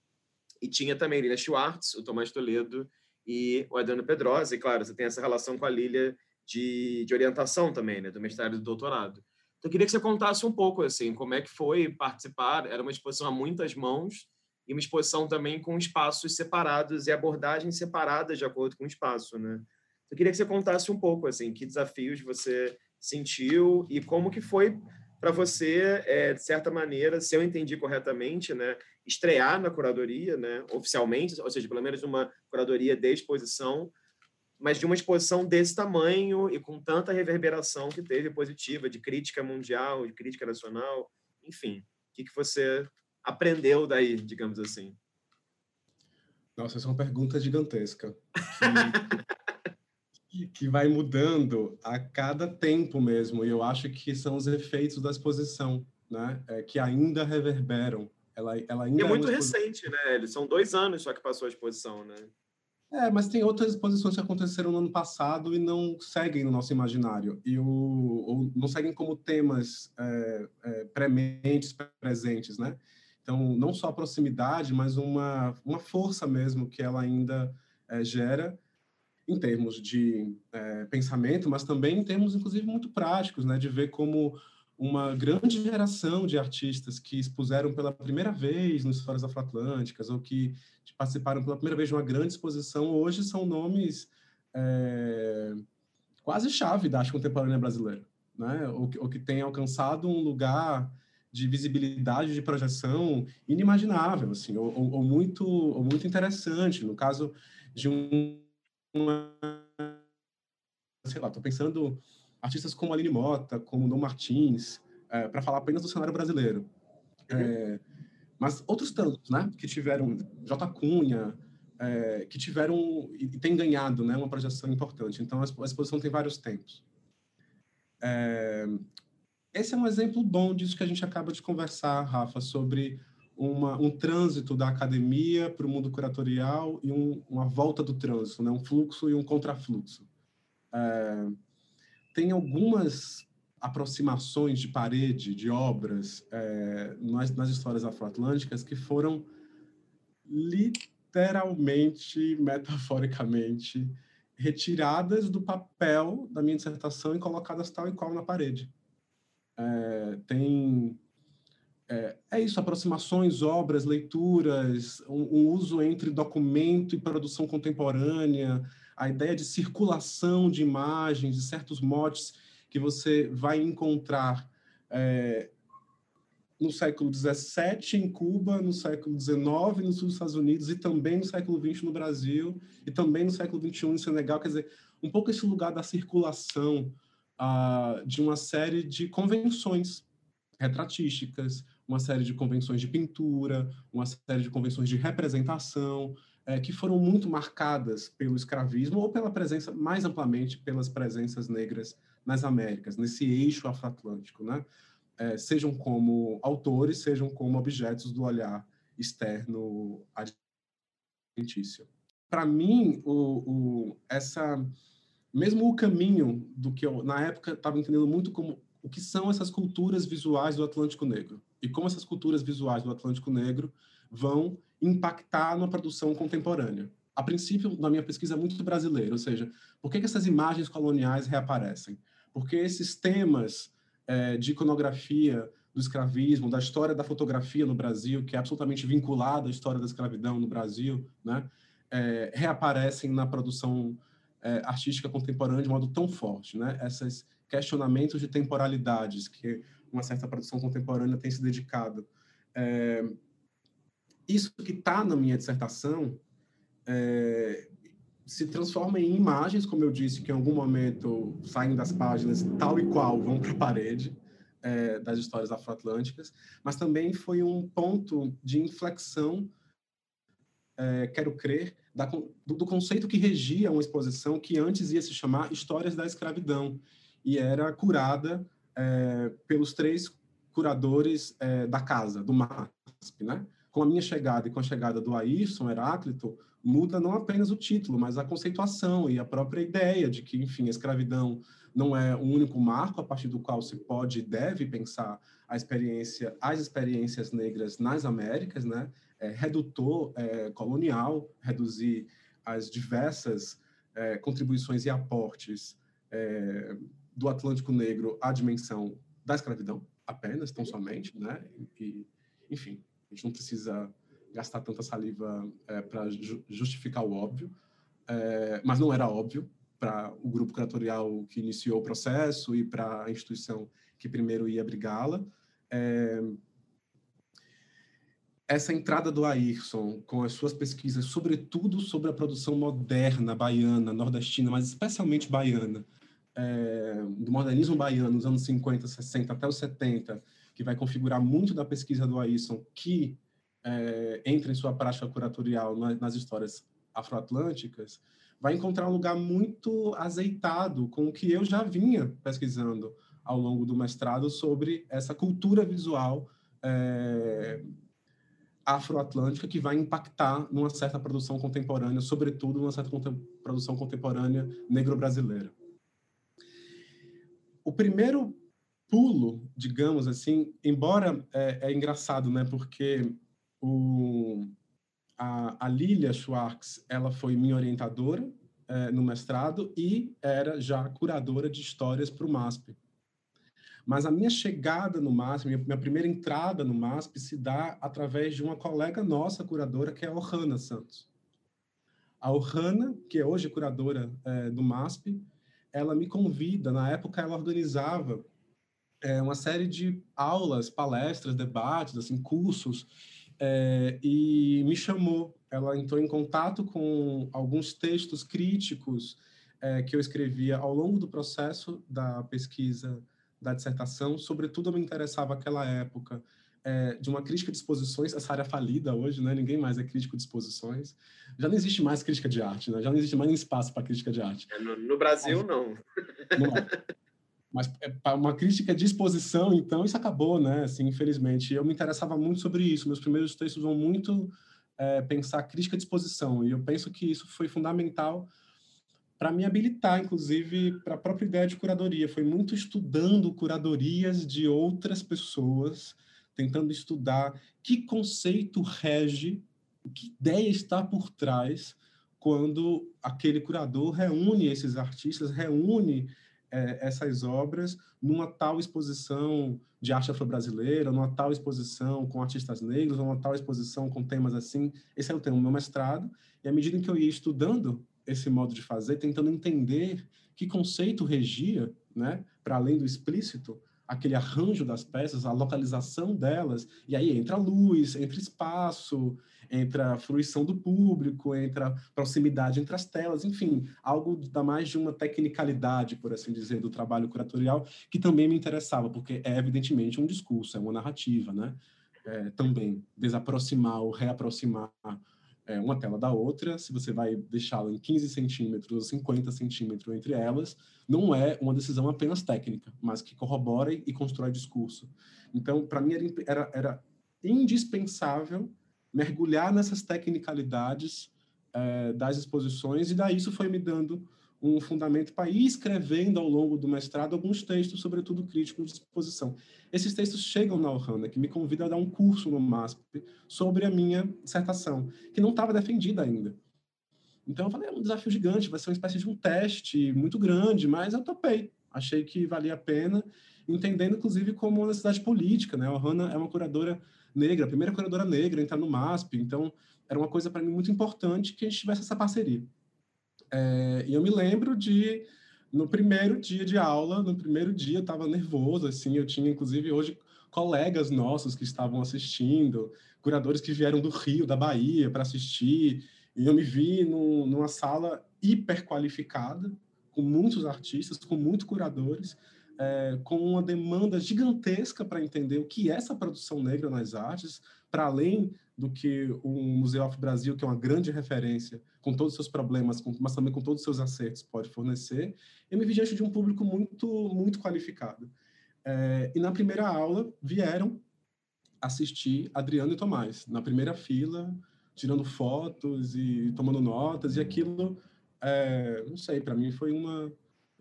e tinha também Lília Schwartz, o Tomás Toledo e o Adriano Pedrosa. E, claro, você tem essa relação com a Lília de, de orientação também, né? Do mestrado e do doutorado. Então, eu queria que você contasse um pouco, assim, como é que foi participar. Era uma exposição a muitas mãos e uma exposição também com espaços separados e abordagens separadas de acordo com o espaço, né? Eu queria que você contasse um pouco, assim, que desafios você sentiu e como que foi para você, é, de certa maneira, se eu entendi corretamente, né, estrear na curadoria, né, oficialmente, ou seja, pelo menos uma curadoria de exposição, mas de uma exposição desse tamanho e com tanta reverberação que teve positiva, de crítica mundial, de crítica nacional, enfim. O que, que você aprendeu daí, digamos assim? Nossa, essa é uma pergunta gigantesca. Que, que vai mudando a cada tempo mesmo. E eu acho que são os efeitos da exposição, né? É, que ainda reverberam. Ela, ela ainda e é muito é recente, né? Eles são dois anos só que passou a exposição, né? É, mas tem outras exposições que aconteceram no ano passado e não seguem no nosso imaginário. E o, ou não seguem como temas é, é, prementes, presentes, né? Então, não só a proximidade, mas uma, uma força mesmo que ela ainda é, gera em termos de é, pensamento, mas também em termos, inclusive, muito práticos, né? De ver como uma grande geração de artistas que expuseram pela primeira vez nos Fóruns Afroatlânticas ou que participaram pela primeira vez de uma grande exposição, hoje são nomes é, quase chave da arte contemporânea brasileira. né? ou, ou que tem alcançado um lugar de visibilidade, de projeção inimaginável, assim, ou, ou, muito, ou muito interessante. No caso de um, uma, sei lá, estou pensando artistas como Aline Mota, como Dom Martins, é, para falar apenas do cenário brasileiro. É, mas outros tantos, né, que tiveram J. Cunha, é, que tiveram e tem ganhado, né, uma projeção importante. Então a exposição tem vários tempos. É, esse é um exemplo bom disso que a gente acaba de conversar, Rafa, sobre uma, um trânsito da academia para o mundo curatorial e um, uma volta do trânsito, né? um fluxo e um contrafluxo. É, tem algumas aproximações de parede, de obras, é, nas, nas histórias afroatlânticas que foram literalmente, metaforicamente, retiradas do papel da minha dissertação e colocadas tal e qual na parede. É, tem é, é, isso, aproximações, obras, leituras, um, um, uso entre documento e produção contemporânea, a ideia de circulação de imagens, de certos motes que você vai encontrar é, no século XVII em Cuba, no século XIX nos Estados Unidos e também no século XX no Brasil e também no século XXI no Senegal. Quer dizer, um pouco esse lugar da circulação uh, de uma série de convenções retratísticas, uma série de convenções de pintura, uma série de convenções de representação, é, que foram muito marcadas pelo escravismo ou pela presença, mais amplamente, pelas presenças negras nas Américas, nesse eixo afroatlântico, né? É, sejam como autores, sejam como objetos do olhar externo adventício. Para mim, o, o, essa mesmo o caminho do que eu, na época, estava entendendo muito como o que são essas culturas visuais do Atlântico Negro e como essas culturas visuais do Atlântico Negro vão impactar na produção contemporânea. A princípio, na minha pesquisa, é muito brasileira, ou seja, por que, que essas imagens coloniais reaparecem? Porque esses temas é, de iconografia do escravismo, da história da fotografia no Brasil, que é absolutamente vinculada à história da escravidão no Brasil, né, é, reaparecem na produção é, artística contemporânea de modo tão forte, né? Esses questionamentos de temporalidades que uma certa produção contemporânea tem se dedicado. É, isso que está na minha dissertação é, se transforma em imagens, como eu disse, que em algum momento saem das páginas tal e qual vão para a parede é, das histórias afroatlânticas, mas também foi um ponto de inflexão, é, quero crer, da, do, do, conceito que regia uma exposição que antes ia se chamar Histórias da Escravidão e era curada é, pelos três curadores é, da casa, do MASP, né? Com a minha chegada e com a chegada do Ayrson Heráclito, muda não apenas o título, mas a conceituação e a própria ideia de que, enfim, a escravidão não é o único marco a partir do qual se pode e deve pensar a experiência, as experiências negras nas Américas, né? é, redutor é, colonial, reduzir as diversas é, contribuições e aportes é, do Atlântico Negro à dimensão da escravidão, apenas, tão somente, né? E, enfim, a gente não precisa gastar tanta saliva é, para ju justificar o óbvio, é, mas não era óbvio para o grupo curatorial que iniciou o processo e para a instituição que primeiro ia abrigá-la. É, essa entrada do Ayrson com as suas pesquisas, sobretudo sobre a produção moderna baiana, nordestina, mas especialmente baiana, é, do modernismo baiano, nos anos 50, 60 até os 70, que vai configurar muito da pesquisa do Ayrson, que é, entra em sua prática curatorial nas histórias afroatlânticas, vai encontrar um lugar muito azeitado com o que eu já vinha pesquisando ao longo do mestrado sobre essa cultura visual é, afroatlântica que vai impactar numa certa produção contemporânea, sobretudo numa certa contem produção contemporânea negro-brasileira. O primeiro pulo, digamos assim, embora é, é engraçado, né, porque o, a, a Lilia Schwartz, ela foi minha orientadora é, no mestrado e era já curadora de histórias para o MASP. Mas a minha chegada no MASP, minha, minha primeira entrada no MASP se dá através de uma colega nossa curadora, que é a Ohana Santos. A Ohana, que é hoje curadora é, do MASP, ela me convida, na época ela organizava é, uma série de aulas, palestras, debates, assim, cursos, é, e me chamou. Ela entrou em contato com alguns textos críticos é, que eu escrevia ao longo do processo da pesquisa da dissertação. Sobretudo, eu me interessava naquela época é, de uma crítica de exposições, essa área falida hoje, né? Ninguém mais é crítico de exposições. Já não existe mais crítica de arte, né? Já não existe mais espaço para crítica de arte. É, no, no, Brasil, não. Não é. Mas é, uma crítica de exposição, então, isso acabou, né? Assim, infelizmente. Eu me interessava muito sobre isso. Meus primeiros textos vão muito é, pensar crítica de exposição. E eu penso que isso foi fundamental para me habilitar, inclusive, para a própria ideia de curadoria. Foi muito estudando curadorias de outras pessoas, tentando estudar que conceito rege, que ideia está por trás quando aquele curador reúne esses artistas, reúne é, essas obras numa tal exposição de arte afro-brasileira, numa tal exposição com artistas negros, numa tal exposição com temas assim. Esse é o tema do meu mestrado. E à medida que eu ia estudando esse modo de fazer, tentando entender que conceito regia, né, para além do explícito, aquele arranjo das peças, a localização delas, e aí entra luz, entra espaço, entra a fruição do público, entra proximidade entre as telas, enfim, algo da mais de uma tecnicalidade, por assim dizer, do trabalho curatorial, que também me interessava, porque é evidentemente um discurso, é uma narrativa, né? É, também desaproximar ou reaproximar é, uma tela da outra, se você vai deixá-la em 15 centímetros ou 50 centímetros entre elas, não é uma decisão apenas técnica, mas que corrobora e constrói discurso. Então, para mim, era, era, indispensável mergulhar nessas tecnicalidades é, das exposições, e daí isso foi me dando um fundamento para ir escrevendo ao longo do mestrado alguns textos, sobretudo críticos de exposição. Esses textos chegam na Ohana, que me convida a dar um curso no MASP sobre a minha dissertação, que não estava defendida ainda. Então eu falei, é um desafio gigante, vai ser uma espécie de um teste muito grande, mas eu topei. Achei que valia a pena, entendendo inclusive como uma necessidade política, né? A Ohana é uma curadora negra, a primeira curadora negra a entrar no MASP, então era uma coisa para mim muito importante que a gente tivesse essa parceria. É, e eu me lembro de, no primeiro dia de aula, no primeiro dia eu estava nervoso, assim, eu tinha, inclusive, hoje, colegas nossos que estavam assistindo, curadores que vieram do Rio, da Bahia, para assistir, e eu me vi numa sala hiper qualificada, com muitos artistas, com muitos curadores, é, com uma demanda gigantesca para entender o que é essa produção negra nas artes, para além do que o Museu Afro Brasil, que é uma grande referência, com todos os seus problemas, mas também com todos os seus acertos, pode fornecer, eu me vi diante de um público muito, muito qualificado. É, e na primeira aula vieram assistir Adriano e Tomás, na primeira fila, tirando fotos e tomando notas, e aquilo, é, não sei, para mim foi uma.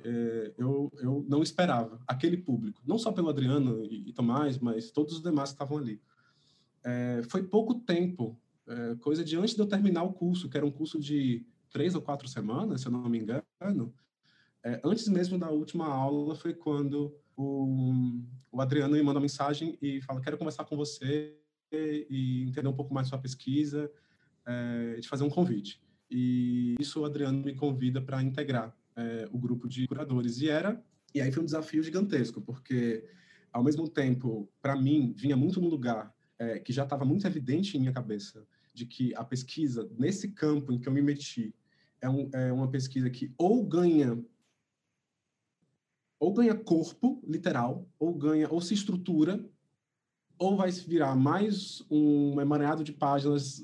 É, eu, eu não esperava aquele público, não só pelo Adriano e, e Tomás, mas todos os demais que estavam ali é, foi pouco tempo, é, coisa de antes de eu terminar o curso, que era um curso de três ou quatro semanas, se eu não me engano, é, antes mesmo da última aula foi quando o, o Adriano me manda uma mensagem e fala, quero conversar com você e entender um pouco mais sua pesquisa, é, te fazer um convite. E isso o Adriano me convida para integrar é, o grupo de curadores. E era, e aí foi um desafio gigantesco, porque ao mesmo tempo, para mim, vinha muito no lugar é, que já estava muito evidente em minha cabeça de que a pesquisa nesse campo em que eu me meti é, um, é uma pesquisa que ou ganha ou ganha corpo literal ou ganha ou se estrutura ou vai virar mais um emaranhado de páginas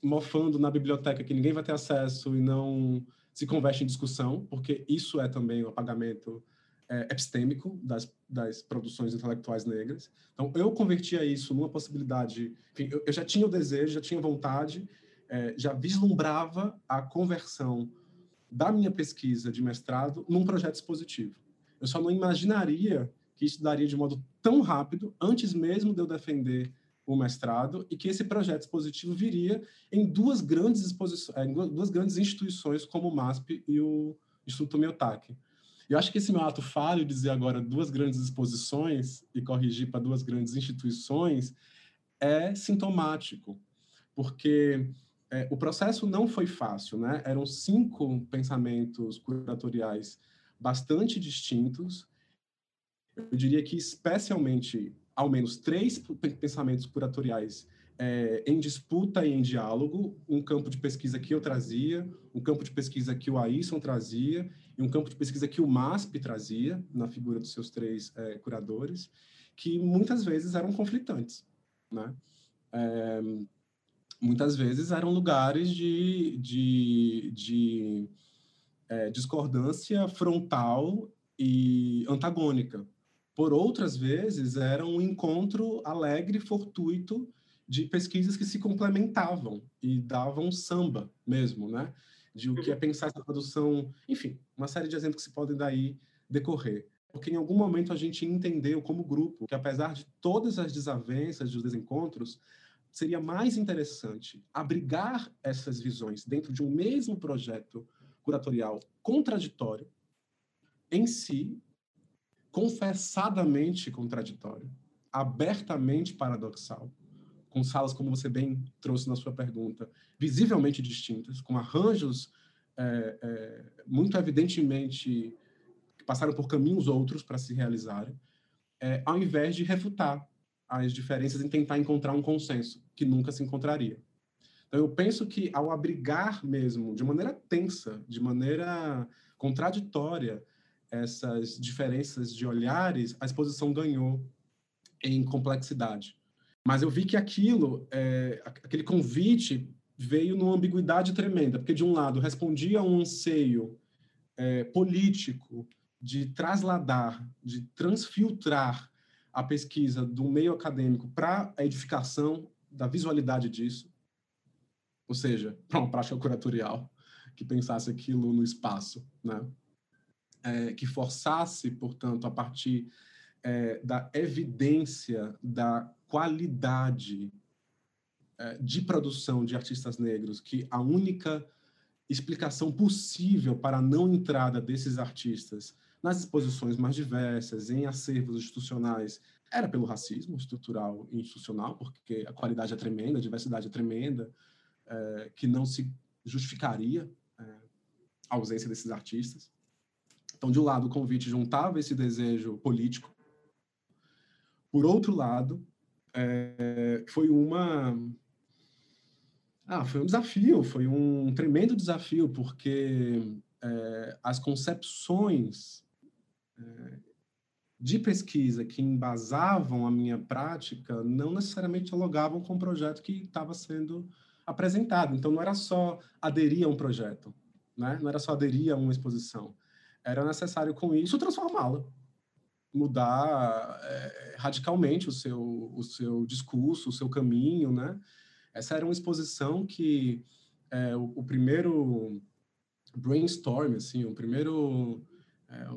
mofando na biblioteca que ninguém vai ter acesso e não se converte em discussão, porque isso é também o apagamento é, epistêmico das, das produções intelectuais negras. Então, eu convertia isso numa possibilidade. Enfim, eu, eu já tinha o desejo, já tinha vontade, é, já vislumbrava a conversão da minha pesquisa de mestrado num projeto expositivo. Eu só não imaginaria que isso daria de modo tão rápido, antes mesmo de eu defender o mestrado, e que esse projeto expositivo viria em duas grandes exposições, em duas grandes instituições como o MASP e o Instituto Miyotaki. Eu acho que esse meu ato falho, dizer agora duas grandes exposições e corrigir para duas grandes instituições, é sintomático, porque é, o processo não foi fácil, né? Eram cinco pensamentos curatoriais bastante distintos. Eu diria que, especialmente, ao menos três pensamentos curatoriais é, em disputa e em diálogo, um campo de pesquisa que eu trazia, um campo de pesquisa que o Aisson trazia, e um campo de pesquisa que o MASP trazia, na figura dos seus três é, curadores, que muitas vezes eram conflitantes. Né? É, muitas vezes eram lugares de, de, de é, discordância frontal e antagônica. Por outras vezes, era um encontro alegre, fortuito, de pesquisas que se complementavam e davam samba mesmo, né? De o que é pensar essa produção, enfim, uma série de exemplos que se podem daí decorrer. Porque em algum momento a gente entendeu como grupo que apesar de todas as desavenças dos desencontros, seria mais interessante abrigar essas visões dentro de um mesmo projeto curatorial contraditório em si, confessadamente contraditório, abertamente paradoxal, com salas, como você bem trouxe na sua pergunta, visivelmente distintas, com arranjos é, é, muito evidentemente que passaram por caminhos outros para se realizarem, é, ao invés de refutar as diferenças e tentar encontrar um consenso, que nunca se encontraria. Então, eu penso que ao abrigar mesmo, de maneira tensa, de maneira contraditória, essas diferenças de olhares, a exposição ganhou em complexidade. Mas eu vi que aquilo, é, aquele convite veio numa ambiguidade tremenda, porque de um lado respondia a um anseio é, político de trasladar, de transfiltrar a pesquisa do meio acadêmico para a edificação da visualidade disso, ou seja, para uma prática curatorial que pensasse aquilo no espaço, né? É, que forçasse, portanto, a partir é, da evidência da qualidade é, de produção de artistas negros, que a única explicação possível para a não entrada desses artistas nas exposições mais diversas, em acervos institucionais, era pelo racismo estrutural e institucional, porque a qualidade é tremenda, a diversidade é tremenda, é, que não se justificaria é, a ausência desses artistas. Então, de um lado, o convite juntava esse desejo político, por outro lado, é, foi uma ah, foi um desafio, foi um tremendo desafio, porque é, as concepções é, de pesquisa que embasavam a minha prática não necessariamente dialogavam com o projeto que estava sendo apresentado. Então, não era só aderir a um projeto, né? não era só aderir a uma exposição. Era necessário, com isso, transformá-la mudar é, radicalmente o seu, o seu discurso, o seu caminho, né? Essa era uma exposição que é, o, o, primeiro brainstorm, assim, o primeiro é,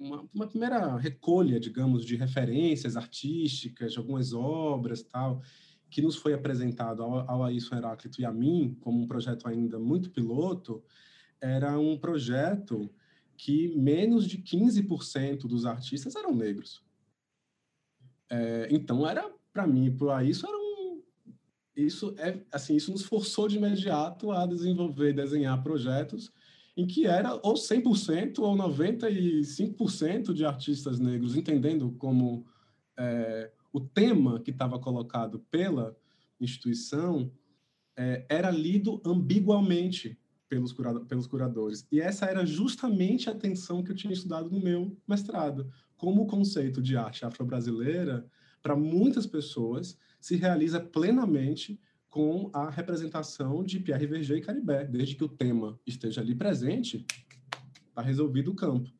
uma, uma, primeira recolha, digamos, de referências artísticas, de algumas obras, tal, que nos foi apresentado ao, ao Ailson Heráclito e a mim como um projeto ainda muito piloto, era um projeto que menos de 15% dos artistas eram negros. É, então era para mim para isso era um isso é assim isso nos forçou de imediato a desenvolver desenhar projetos em que era ou 100% ou 95% de artistas negros entendendo como é, o tema que estava colocado pela instituição é, era lido ambiguamente pelos, curado, pelos curadores. E essa era justamente a tensão que eu tinha estudado no meu mestrado. Como o conceito de arte afro-brasileira, para muitas pessoas, se realiza plenamente com a representação de Pierre Verger e Caribé. Desde que o tema esteja ali presente, está resolvido o campo.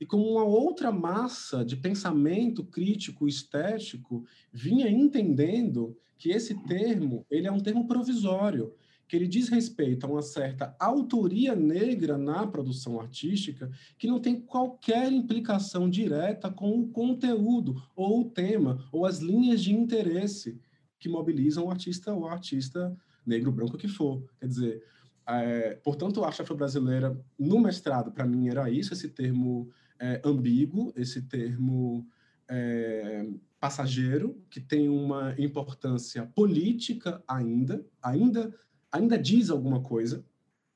E como uma outra massa de pensamento crítico, estético, vinha entendendo que esse termo ele é um termo provisório, que ele diz respeito a uma certa autoria negra na produção artística que não tem qualquer implicação direta com o conteúdo ou o tema ou as linhas de interesse que mobilizam o artista ou artista negro, branco que for. Quer dizer, é, portanto, a arte afro-brasileira no mestrado, para mim, era isso, esse termo é, ambíguo, esse termo é, passageiro, que tem uma importância política ainda, ainda ainda diz alguma coisa,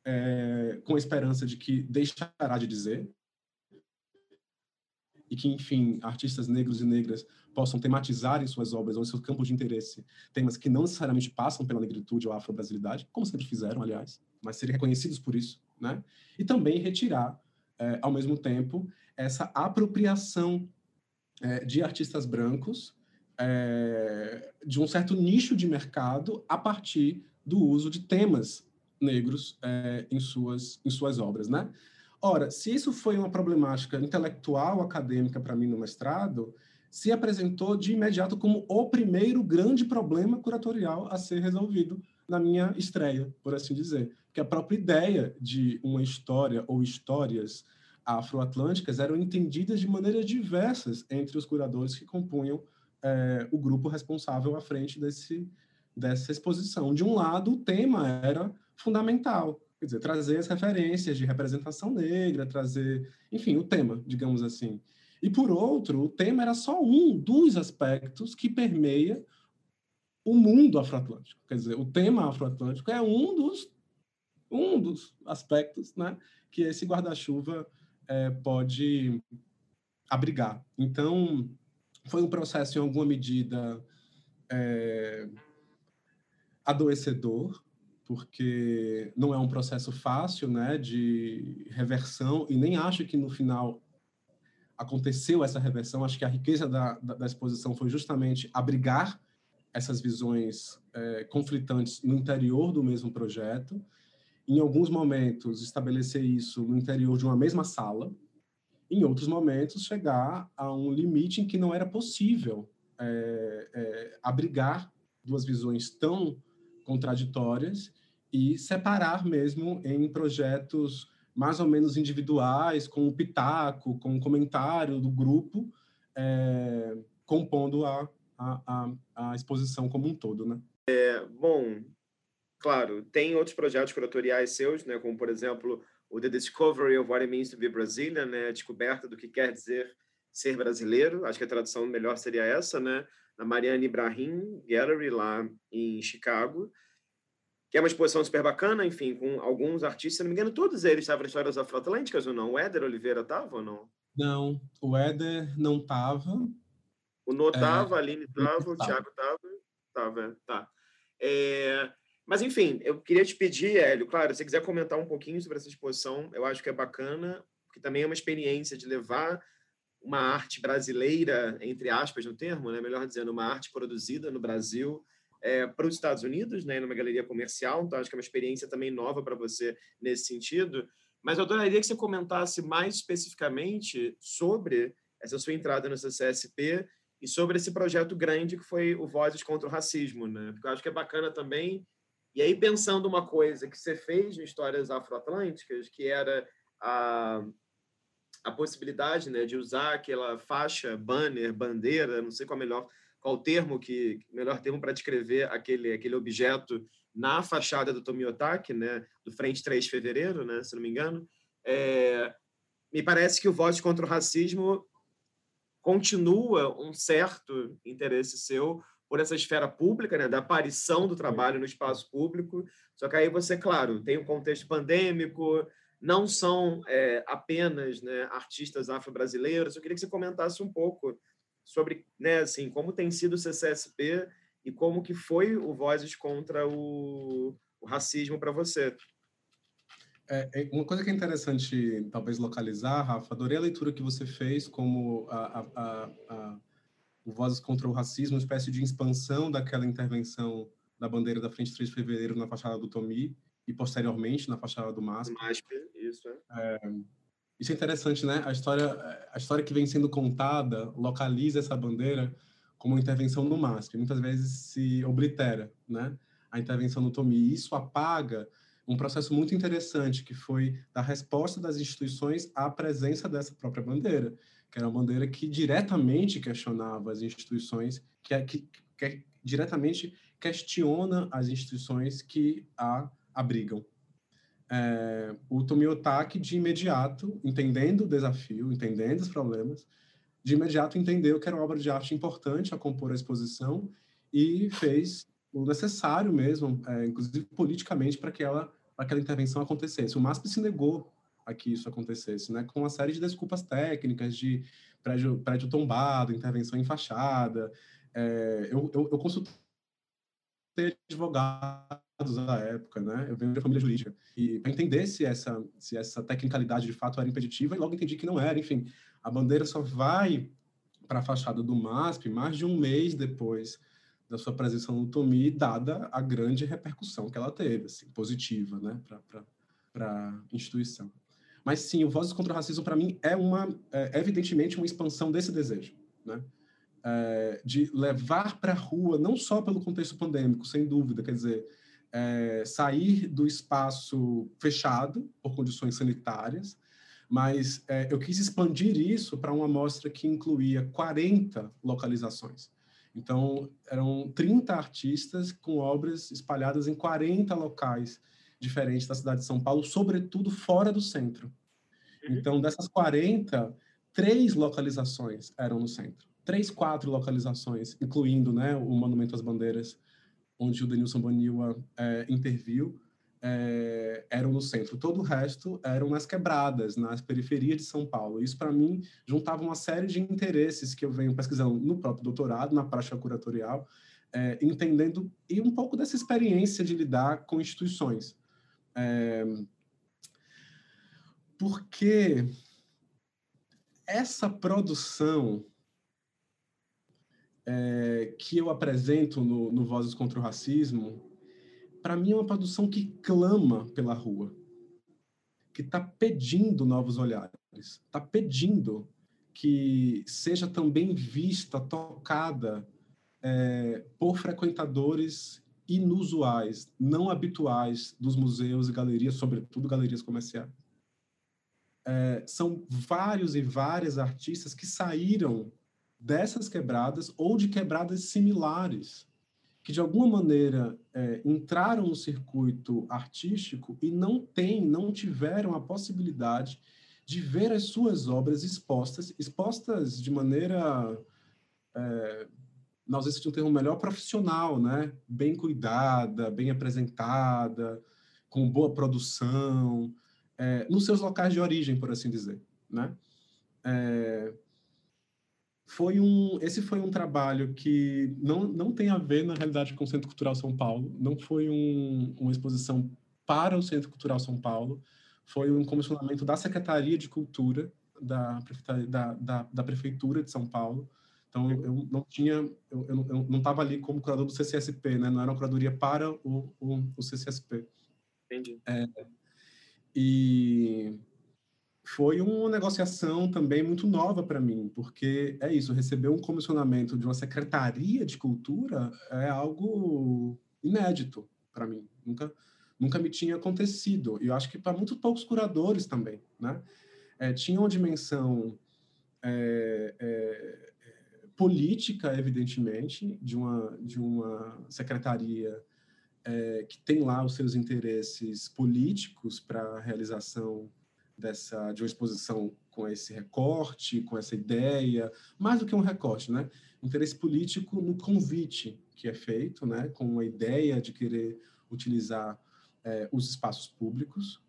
é, com a esperança de que deixará de dizer, e que, enfim, artistas negros e negras possam tematizar em suas obras ou em seus campos de interesse temas que não necessariamente passam pela negritude ou afro-brasilidade, como sempre fizeram, aliás, mas serem reconhecidos por isso, né? E também retirar, é, ao mesmo tempo, essa apropriação é, de artistas brancos é, de um certo nicho de mercado a partir do uso de temas negros é, em, suas, em suas obras, né? Ora, se isso foi uma problemática intelectual, acadêmica para mim no mestrado, se apresentou de imediato como o primeiro grande problema curatorial a ser resolvido na minha estreia, por assim dizer. Que a própria ideia de uma história ou histórias afroatlânticas eram entendidas de maneiras diversas entre os curadores que compunham é, o grupo responsável à frente desse, dessa exposição. De um lado, o tema era fundamental, quer dizer, trazer as referências de representação negra, trazer, enfim, o tema, digamos assim. E por outro, o tema era só um dos aspectos que permeia o mundo afroatlântico. Quer dizer, o tema afroatlântico é um dos um dos aspectos, né, que esse guarda-chuva é, pode abrigar. Então, foi um processo em alguma medida é, adoecedor, porque não é um processo fácil, né, de reversão, e nem acho que no final aconteceu essa reversão. Acho que a riqueza da, da, da exposição foi justamente abrigar essas visões é, conflitantes no interior do mesmo projeto. Em alguns momentos, estabelecer isso no interior de uma mesma sala. Em outros momentos, chegar a um limite em que não era possível é, é, abrigar duas visões tão contraditórias e separar mesmo em projetos mais ou menos individuais, com o pitaco, com o comentário do grupo, é, compondo a, a, a, exposição como um todo, né? É, bom, claro, tem outros projetos curatoriais seus, né, como, por exemplo, o The Discovery of What It Means to Be Brazilian, né, a descoberta do que quer dizer ser brasileiro, acho que a tradução melhor seria essa, né, na Mariana Ibrahim Gallery, lá em Chicago, que é uma exposição super bacana, enfim, com alguns artistas, se não me engano, todos eles estavam nas histórias afroatlânticas ou não? O Éder Oliveira estava ou não? Não, o Éder não estava. O Nô estava, é, a Aline estava, o Thiago estava. Estava, tá. É, mas, enfim, eu queria te pedir, Hélio, claro, se você quiser comentar um pouquinho sobre essa exposição, eu acho que é bacana, porque também é uma experiência de levar uma arte brasileira, entre aspas no termo, né? melhor dizendo, uma arte produzida no Brasil, é, para os Estados Unidos, né, numa galeria comercial, então acho que é uma experiência também nova para você nesse sentido. Mas eu adoraria que você comentasse mais especificamente sobre essa sua entrada no CCSP e sobre esse projeto grande que foi o Vozes contra o Racismo, né? Porque eu acho que é bacana também. E aí, pensando uma coisa que você fez em Histórias Afroatlânticas, que era a, a possibilidade né, de usar aquela faixa, banner, bandeira, não sei qual é melhor qual termo que melhor termo para descrever aquele aquele objeto na fachada do Tomiotaki, né, do frente 3 de fevereiro, né, se não me engano, é, me parece que o Voz contra o Racismo continua um certo interesse seu por essa esfera pública, né, da aparição do trabalho no espaço público. Só que aí você, claro, tem um contexto pandêmico, não são é, apenas né, artistas afro-brasileiros. Eu queria que você comentasse um pouco sobre, né, assim, como tem sido o CCSP e como que foi o Vozes contra o, o racismo para você. É, é, uma coisa que é interessante, talvez, localizar, Rafa, adorei a leitura que você fez como a, a, a, o Vozes contra o Racismo, uma espécie de expansão daquela intervenção da bandeira da Frente 3 de Fevereiro na fachada do Tomi e, posteriormente, na fachada do MASP. MASP, isso, é. é isso é interessante, né? A história, a história que vem sendo contada localiza essa bandeira como intervenção no MASP. Muitas vezes se oblitera, né? A intervenção no TOMI. Isso apaga um processo muito interessante que foi da resposta das instituições à presença dessa própria bandeira, que era uma bandeira que diretamente questionava as instituições, que, que, que diretamente questiona as instituições que a abrigam é, o Tomiotaki, de imediato, entendendo o desafio, entendendo os problemas, de imediato entendeu que era uma obra de arte importante a compor a exposição e fez o necessário mesmo, é, inclusive politicamente, para que ela, aquela intervenção acontecesse. O MASP se negou a que isso acontecesse, né? Com uma série de desculpas técnicas, de prédio, prédio tombado, intervenção em fachada. É, eu, eu, eu consultei advogados da época, né? Eu venho de família jurídica e para entender se essa se essa tecnicalidade de fato era impeditiva e logo entendi que não era. Enfim, a bandeira só vai para a fachada do MASP mais de um mês depois da sua presença no Tomi, dada a grande repercussão que ela teve, assim, positiva, né, para a instituição. Mas sim, o Vozes contra o Racismo, para mim, é uma, é, evidentemente, uma expansão desse desejo, né? É, de levar para a rua, não só pelo contexto pandêmico, sem dúvida, quer dizer, é, sair do espaço fechado por condições sanitárias, mas é, eu quis expandir isso para uma amostra que incluía 40 localizações. Então, eram 30 artistas com obras espalhadas em 40 locais diferentes da cidade de São Paulo, sobretudo fora do centro. Uhum. Então, dessas 40, três localizações eram no centro. Três, quatro localizações, incluindo né, o Monumento às Bandeiras, onde o Denilson Boniwa é, interviu, é, eram no centro. Todo o resto eram nas quebradas, nas periferias de São Paulo. Isso, para mim, juntava uma série de interesses que eu venho pesquisando no próprio doutorado, na prática curatorial, é, entendendo e um pouco dessa experiência de lidar com instituições. É, porque essa produção é, que eu apresento no, no Vozes contra o Racismo, para mim é uma produção que clama pela rua, que está pedindo novos olhares, está pedindo que seja também vista, tocada é, por frequentadores inusuais, não habituais dos museus e galerias, sobretudo galerias comerciais. É, são vários e várias artistas que saíram dessas quebradas ou de quebradas similares que de alguma maneira é, entraram no circuito artístico e não têm, não tiveram a possibilidade de ver as suas obras expostas, expostas de maneira, é, não sei se um termo melhor, profissional, né? Bem cuidada, bem apresentada, com boa produção, é, nos seus locais de origem, por assim dizer, né? É, foi um, esse foi um trabalho que não, não tem a ver, na realidade, com o Centro Cultural São Paulo, não foi um, uma exposição para o Centro Cultural São Paulo, foi um comissionamento da Secretaria de Cultura da, da, da, da Prefeitura de São Paulo. Então, eu não tinha, eu, eu, não estava ali como curador do CCSP, né? Não era uma curadoria para o, o, o CCSP. Entendi. É, e foi uma negociação também muito nova para mim, porque é isso, receber um comissionamento de uma secretaria de cultura é algo inédito para mim, nunca nunca me tinha acontecido. E eu acho que para muito poucos curadores também, né? É, tinha uma dimensão é, é, política, evidentemente, de uma de uma secretaria é, que tem lá os seus interesses políticos para a realização dessa de uma exposição com esse recorte, com essa ideia, mais do que um recorte, né? Interesse político no convite que é feito, né? Com a ideia de querer utilizar é, os espaços públicos.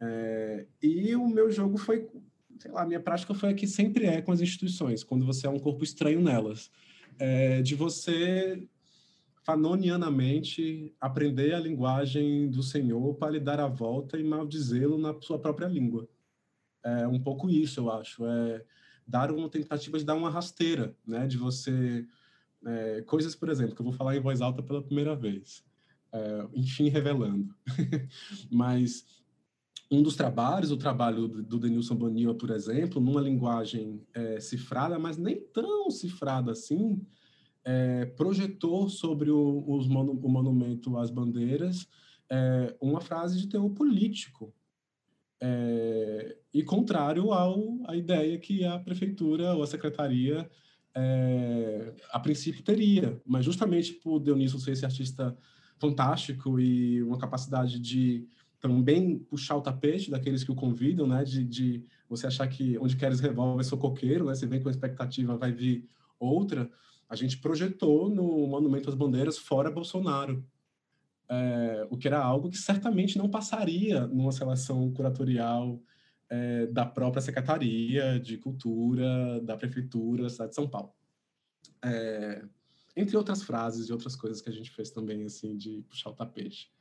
É, e o meu jogo foi, sei lá, a minha prática foi a que sempre é com as instituições, quando você é um corpo estranho nelas, é, de você fanonianamente aprender a linguagem do Senhor para lhe dar a volta e maldizê-lo na sua própria língua é um pouco isso, eu acho. É dar uma tentativa de dar uma rasteira, né? De você... É, coisas, por exemplo, que eu vou falar em voz alta pela primeira vez. É, enfim, revelando. Mas um dos trabalhos, o trabalho do Denilson Bonilla, por exemplo, numa linguagem é, cifrada, mas nem tão cifrada assim, é, projetou sobre o, monu o monumento às bandeiras é, uma frase de teor político, é, e contrário ao, à ideia que a prefeitura ou a secretaria é, a princípio teria, mas justamente por Dionísio ser esse artista fantástico e uma capacidade de também puxar o tapete daqueles que o convidam, né, de, de você achar que onde queres revolve é coqueiro, né, você vem com a expectativa, vai vir outra, a gente projetou no Monumento às Bandeiras fora Bolsonaro, é, o que era algo que certamente não passaria numa seleção curatorial é, da própria Secretaria de Cultura da Prefeitura da cidade de São Paulo. É, entre outras frases e outras coisas que a gente fez também, assim, de puxar o tapete.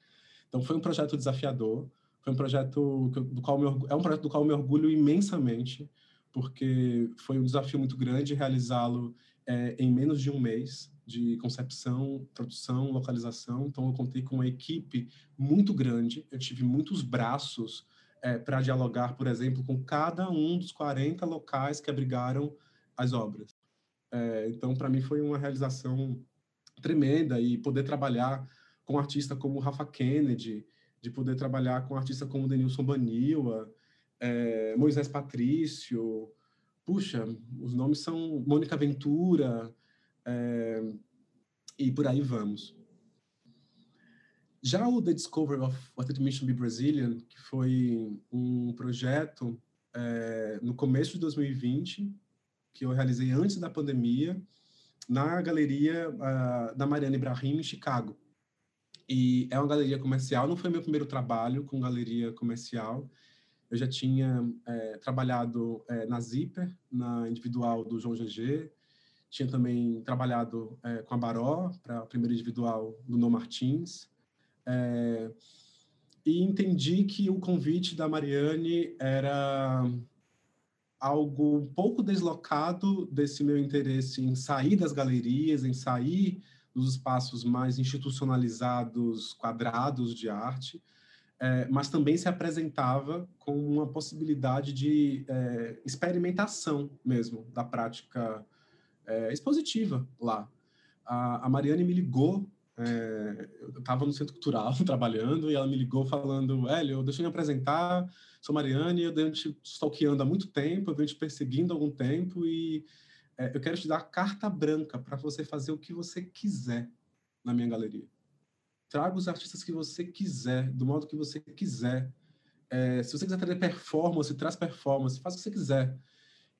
Então, foi um projeto desafiador, foi um projeto do qual me, é um projeto do qual eu me orgulho imensamente, porque foi um desafio muito grande realizá-lo em menos de um mês de concepção, produção, localização. Então, eu contei com uma equipe muito grande, eu tive muitos braços é, para dialogar, por exemplo, com cada um dos 40 locais que abrigaram as obras. É, então, para mim, foi uma realização tremenda e poder trabalhar com artista como Rafa Kennedy, de poder trabalhar com artista como Denilson Baniwa, é, Moisés Patrício, puxa, os nomes são Mônica Ventura, é, e por aí vamos. Já o The Discovery of What It Means to Be Brazilian, que foi um projeto é, no começo de 2020, que eu realizei antes da pandemia, na galeria uh, da Mariana Ibrahim, em Chicago. E é uma galeria comercial, não foi meu primeiro trabalho com galeria comercial. Eu já tinha é, trabalhado é, na Zipper, na individual do João GG, tinha também trabalhado é, com a Baró, para a primeira individual do No Martins. É, e entendi que o convite da Mariane era algo um pouco deslocado desse meu interesse em sair das galerias, em sair dos espaços mais institucionalizados, quadrados de arte, é, mas também se apresentava com uma possibilidade de é, experimentação mesmo da prática é, expositiva lá. A, a Mariane me ligou é, eu estava no Centro Cultural trabalhando e ela me ligou falando, Hélio, deixa eu me apresentar, sou Mariane, eu venho te stalkeando há muito tempo, eu venho te perseguindo há algum tempo e é, eu quero te dar carta branca para você fazer o que você quiser na minha galeria. Traga os artistas que você quiser, do modo que você quiser. É, se você quiser trazer performance, traz performance, faz o que você quiser.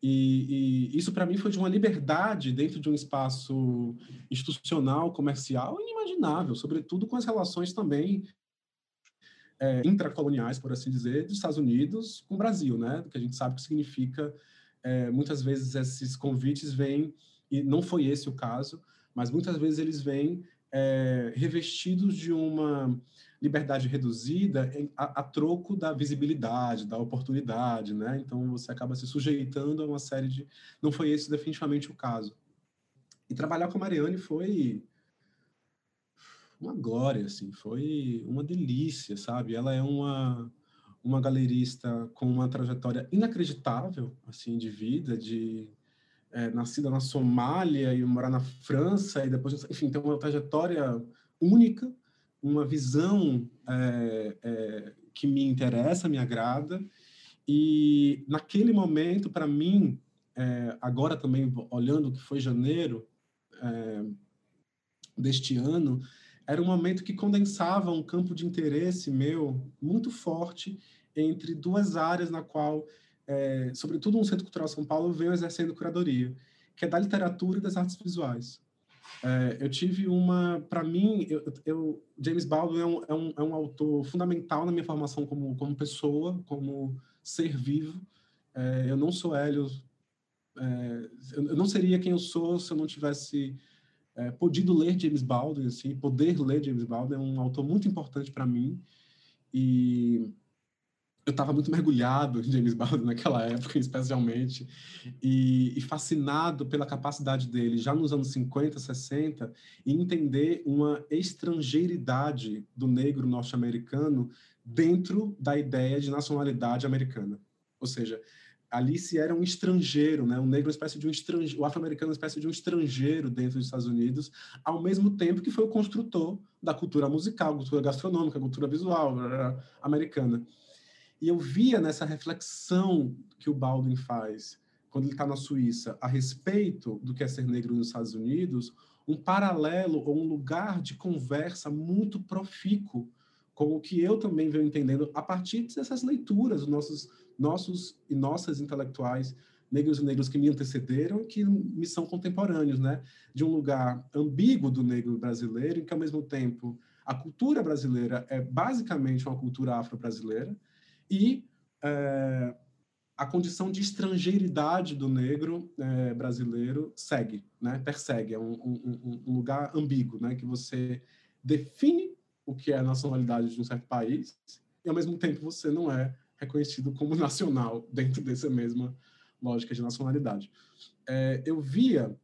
E, e isso para mim foi de uma liberdade dentro de um espaço institucional, comercial, inimaginável, sobretudo com as relações também é, intracoloniais, por assim dizer, dos Estados Unidos com o Brasil, né? Que a gente sabe que significa é, muitas vezes esses convites vêm e não foi esse o caso, mas muitas vezes eles vêm é, revestidos de uma liberdade reduzida a, a, troco da visibilidade, da oportunidade, né? Então você acaba se sujeitando a uma série de. Não foi esse definitivamente o caso. E trabalhar com a Mariane foi uma glória, assim, foi uma delícia, sabe? Ela é uma uma galerista com uma trajetória inacreditável, assim, de vida, de é, nascida na Somália e morar na França e depois, enfim, tem uma trajetória única, uma visão é, é, que me interessa, me agrada. E naquele momento, para mim, é, agora também olhando o que foi janeiro é, deste ano, era um momento que condensava um campo de interesse meu muito forte entre duas áreas na qual é, sobretudo no Centro Cultural São Paulo, venho exercendo curadoria, que é da literatura e das artes visuais. É, eu tive uma, para mim, eu, eu, James Baldwin é um, é, um, é um autor fundamental na minha formação como, como pessoa, como ser vivo. É, eu não sou Hélio, é, eu não seria quem eu sou se eu não tivesse é, podido ler James Baldwin, assim, poder ler James Baldwin é um autor muito importante para mim e eu estava muito mergulhado em James Baldwin naquela época, especialmente, e, e, fascinado pela capacidade dele, já nos anos 50, 60, em entender uma estrangeiridade do negro norte-americano dentro da ideia de nacionalidade americana. Ou seja, ali se era um estrangeiro, né? um negro uma espécie de um estrangeiro, o afro-americano uma espécie de um estrangeiro dentro dos Estados Unidos, ao mesmo tempo que foi o construtor da cultura musical, cultura gastronômica, cultura visual americana. E eu via nessa reflexão que o Baldwin faz quando ele está na Suíça a respeito do que é ser negro nos Estados Unidos, um paralelo ou um lugar de conversa muito profícuo com o que eu também venho entendendo a partir dessas leituras, nossos, nossos e nossas intelectuais negros e negros que me antecederam, que me são contemporâneos, né? De um lugar ambíguo do negro brasileiro, em que ao mesmo tempo a cultura brasileira é basicamente uma cultura afro-brasileira, e é, a condição de estrangeiridade do negro é, brasileiro segue, né? persegue, é um, um, um, lugar ambíguo, né? que você define o que é a nacionalidade de um certo país e, ao mesmo tempo, você não é reconhecido como nacional dentro dessa mesma lógica de nacionalidade. É, eu via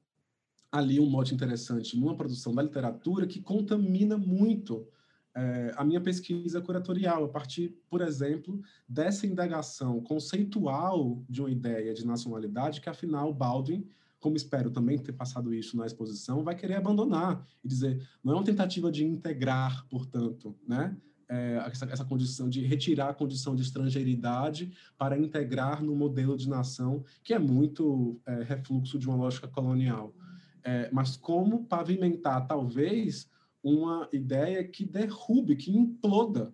ali um mote interessante numa produção da literatura que contamina muito é, a minha pesquisa curatorial, a partir, por exemplo, dessa indagação conceitual de uma ideia de nacionalidade que, afinal, Baldwin, como espero também ter passado isso na exposição, vai querer abandonar e dizer, não é uma tentativa de integrar, portanto, né? É, essa, essa, condição de retirar a condição de estrangeiridade para integrar no modelo de nação que é muito é, refluxo de uma lógica colonial. É, mas como pavimentar, talvez, uma ideia que derrube, que imploda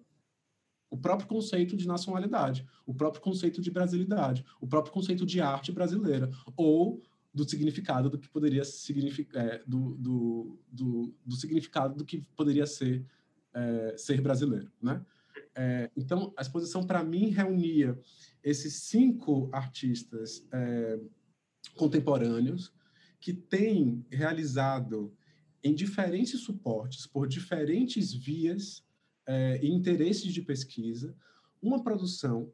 o próprio conceito de nacionalidade, o próprio conceito de brasilidade, o próprio conceito de arte brasileira, ou do significado do que poderia significar, é, do, do, do, do, significado do que poderia ser é, ser brasileiro, né? É, então, a exposição, para mim, reunia esses cinco artistas é, contemporâneos que têm realizado em diferentes suportes, por diferentes vias é, e interesses de pesquisa, uma produção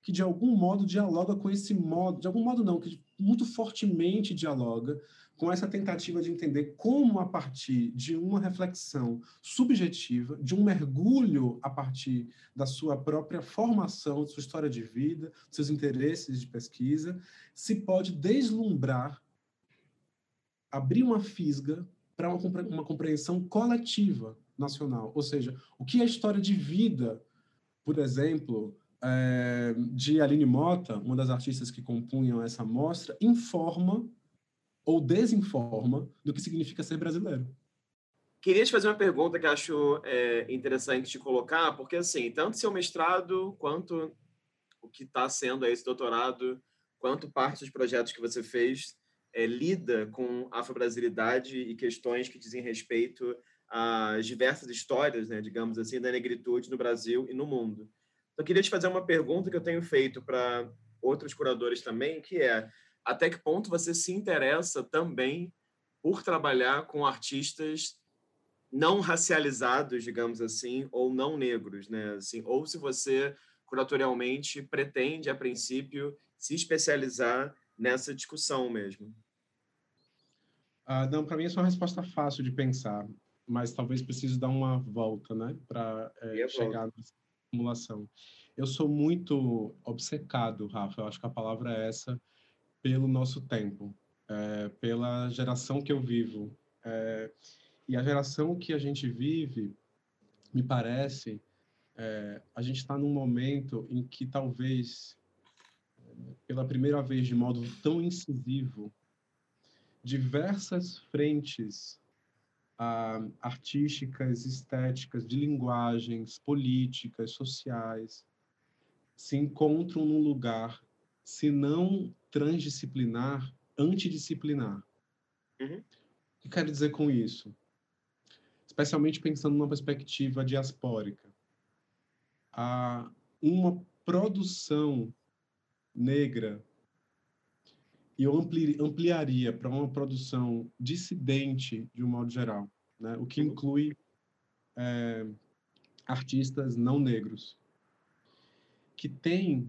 que de algum modo dialoga com esse modo, de algum modo não, que muito fortemente dialoga com essa tentativa de entender como a partir de uma reflexão subjetiva, de um mergulho a partir da sua própria formação, sua história de vida, seus interesses de pesquisa, se pode deslumbrar, abrir uma fisga para uma, uma compreensão coletiva nacional. Ou seja, o que é a história de vida, por exemplo, é, de Aline Mota, uma das artistas que compunham essa mostra, informa ou desinforma do que significa ser brasileiro. Queria te fazer uma pergunta que acho é, interessante te colocar, porque assim, tanto seu mestrado quanto o que está sendo esse doutorado, quanto parte dos projetos que você fez é, lida com afro-brasilidade e questões que dizem respeito às diversas histórias, né, digamos assim, da negritude no Brasil e no mundo. Então, eu queria te fazer uma pergunta que eu tenho feito para outros curadores também, que é até que ponto você se interessa também por trabalhar com artistas não racializados, digamos assim, ou não negros, né? Assim, ou se você curatorialmente pretende, a princípio, se especializar nessa discussão mesmo. Ah, não, para mim é uma resposta fácil de pensar, mas talvez precise dar uma volta, né, para é, chegar nessa formulação. Eu sou muito obcecado, Rafa, eu acho que a palavra é essa, pelo nosso tempo, é, pela geração que eu vivo. É, e a geração que a gente vive, me parece, é, a gente está num momento em que talvez, pela primeira vez de modo tão incisivo, diversas frentes ah, artísticas, estéticas, de linguagens, políticas, sociais, se encontram num lugar, se não transdisciplinar, antidisciplinar. Uhum. O que quero dizer com isso? Especialmente pensando numa perspectiva diaspórica. Há uma produção negra e eu ampli, ampliaria para uma produção dissidente de um modo geral, né? o que inclui é, artistas não negros, que tem,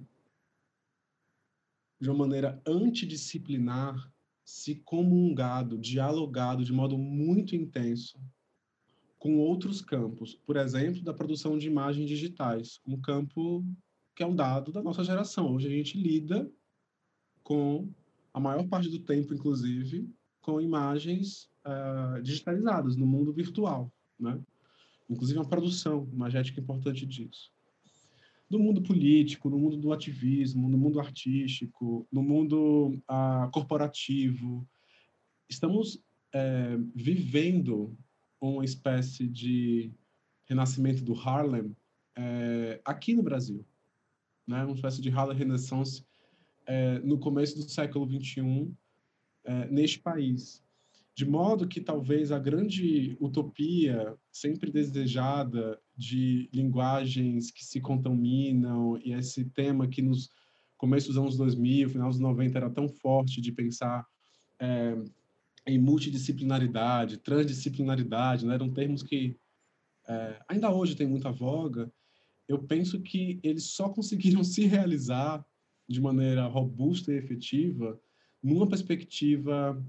de uma maneira antidisciplinar, se comungado, dialogado de modo muito intenso com outros campos, por exemplo, da produção de imagens digitais, um campo que é um dado da nossa geração. Hoje a gente lida com a maior parte do tempo, inclusive, com imagens uh, digitalizadas no mundo virtual, né? Inclusive uma produção imagética importante disso. No mundo político, no mundo do ativismo, no mundo artístico, no mundo uh, corporativo, estamos é, vivendo uma espécie de renascimento do Harlem é, aqui no Brasil, né? Uma espécie de Harlem Renaissance é, no começo do século XXI é, neste país. De modo que talvez a grande utopia sempre desejada de linguagens que se contaminam e esse tema que nos começo dos anos 2000, final dos 90 era tão forte de pensar é, em multidisciplinaridade, transdisciplinaridade, né? eram termos que é, ainda hoje tem muita voga, eu penso que eles só conseguiram se realizar de maneira robusta e efetiva numa perspectiva,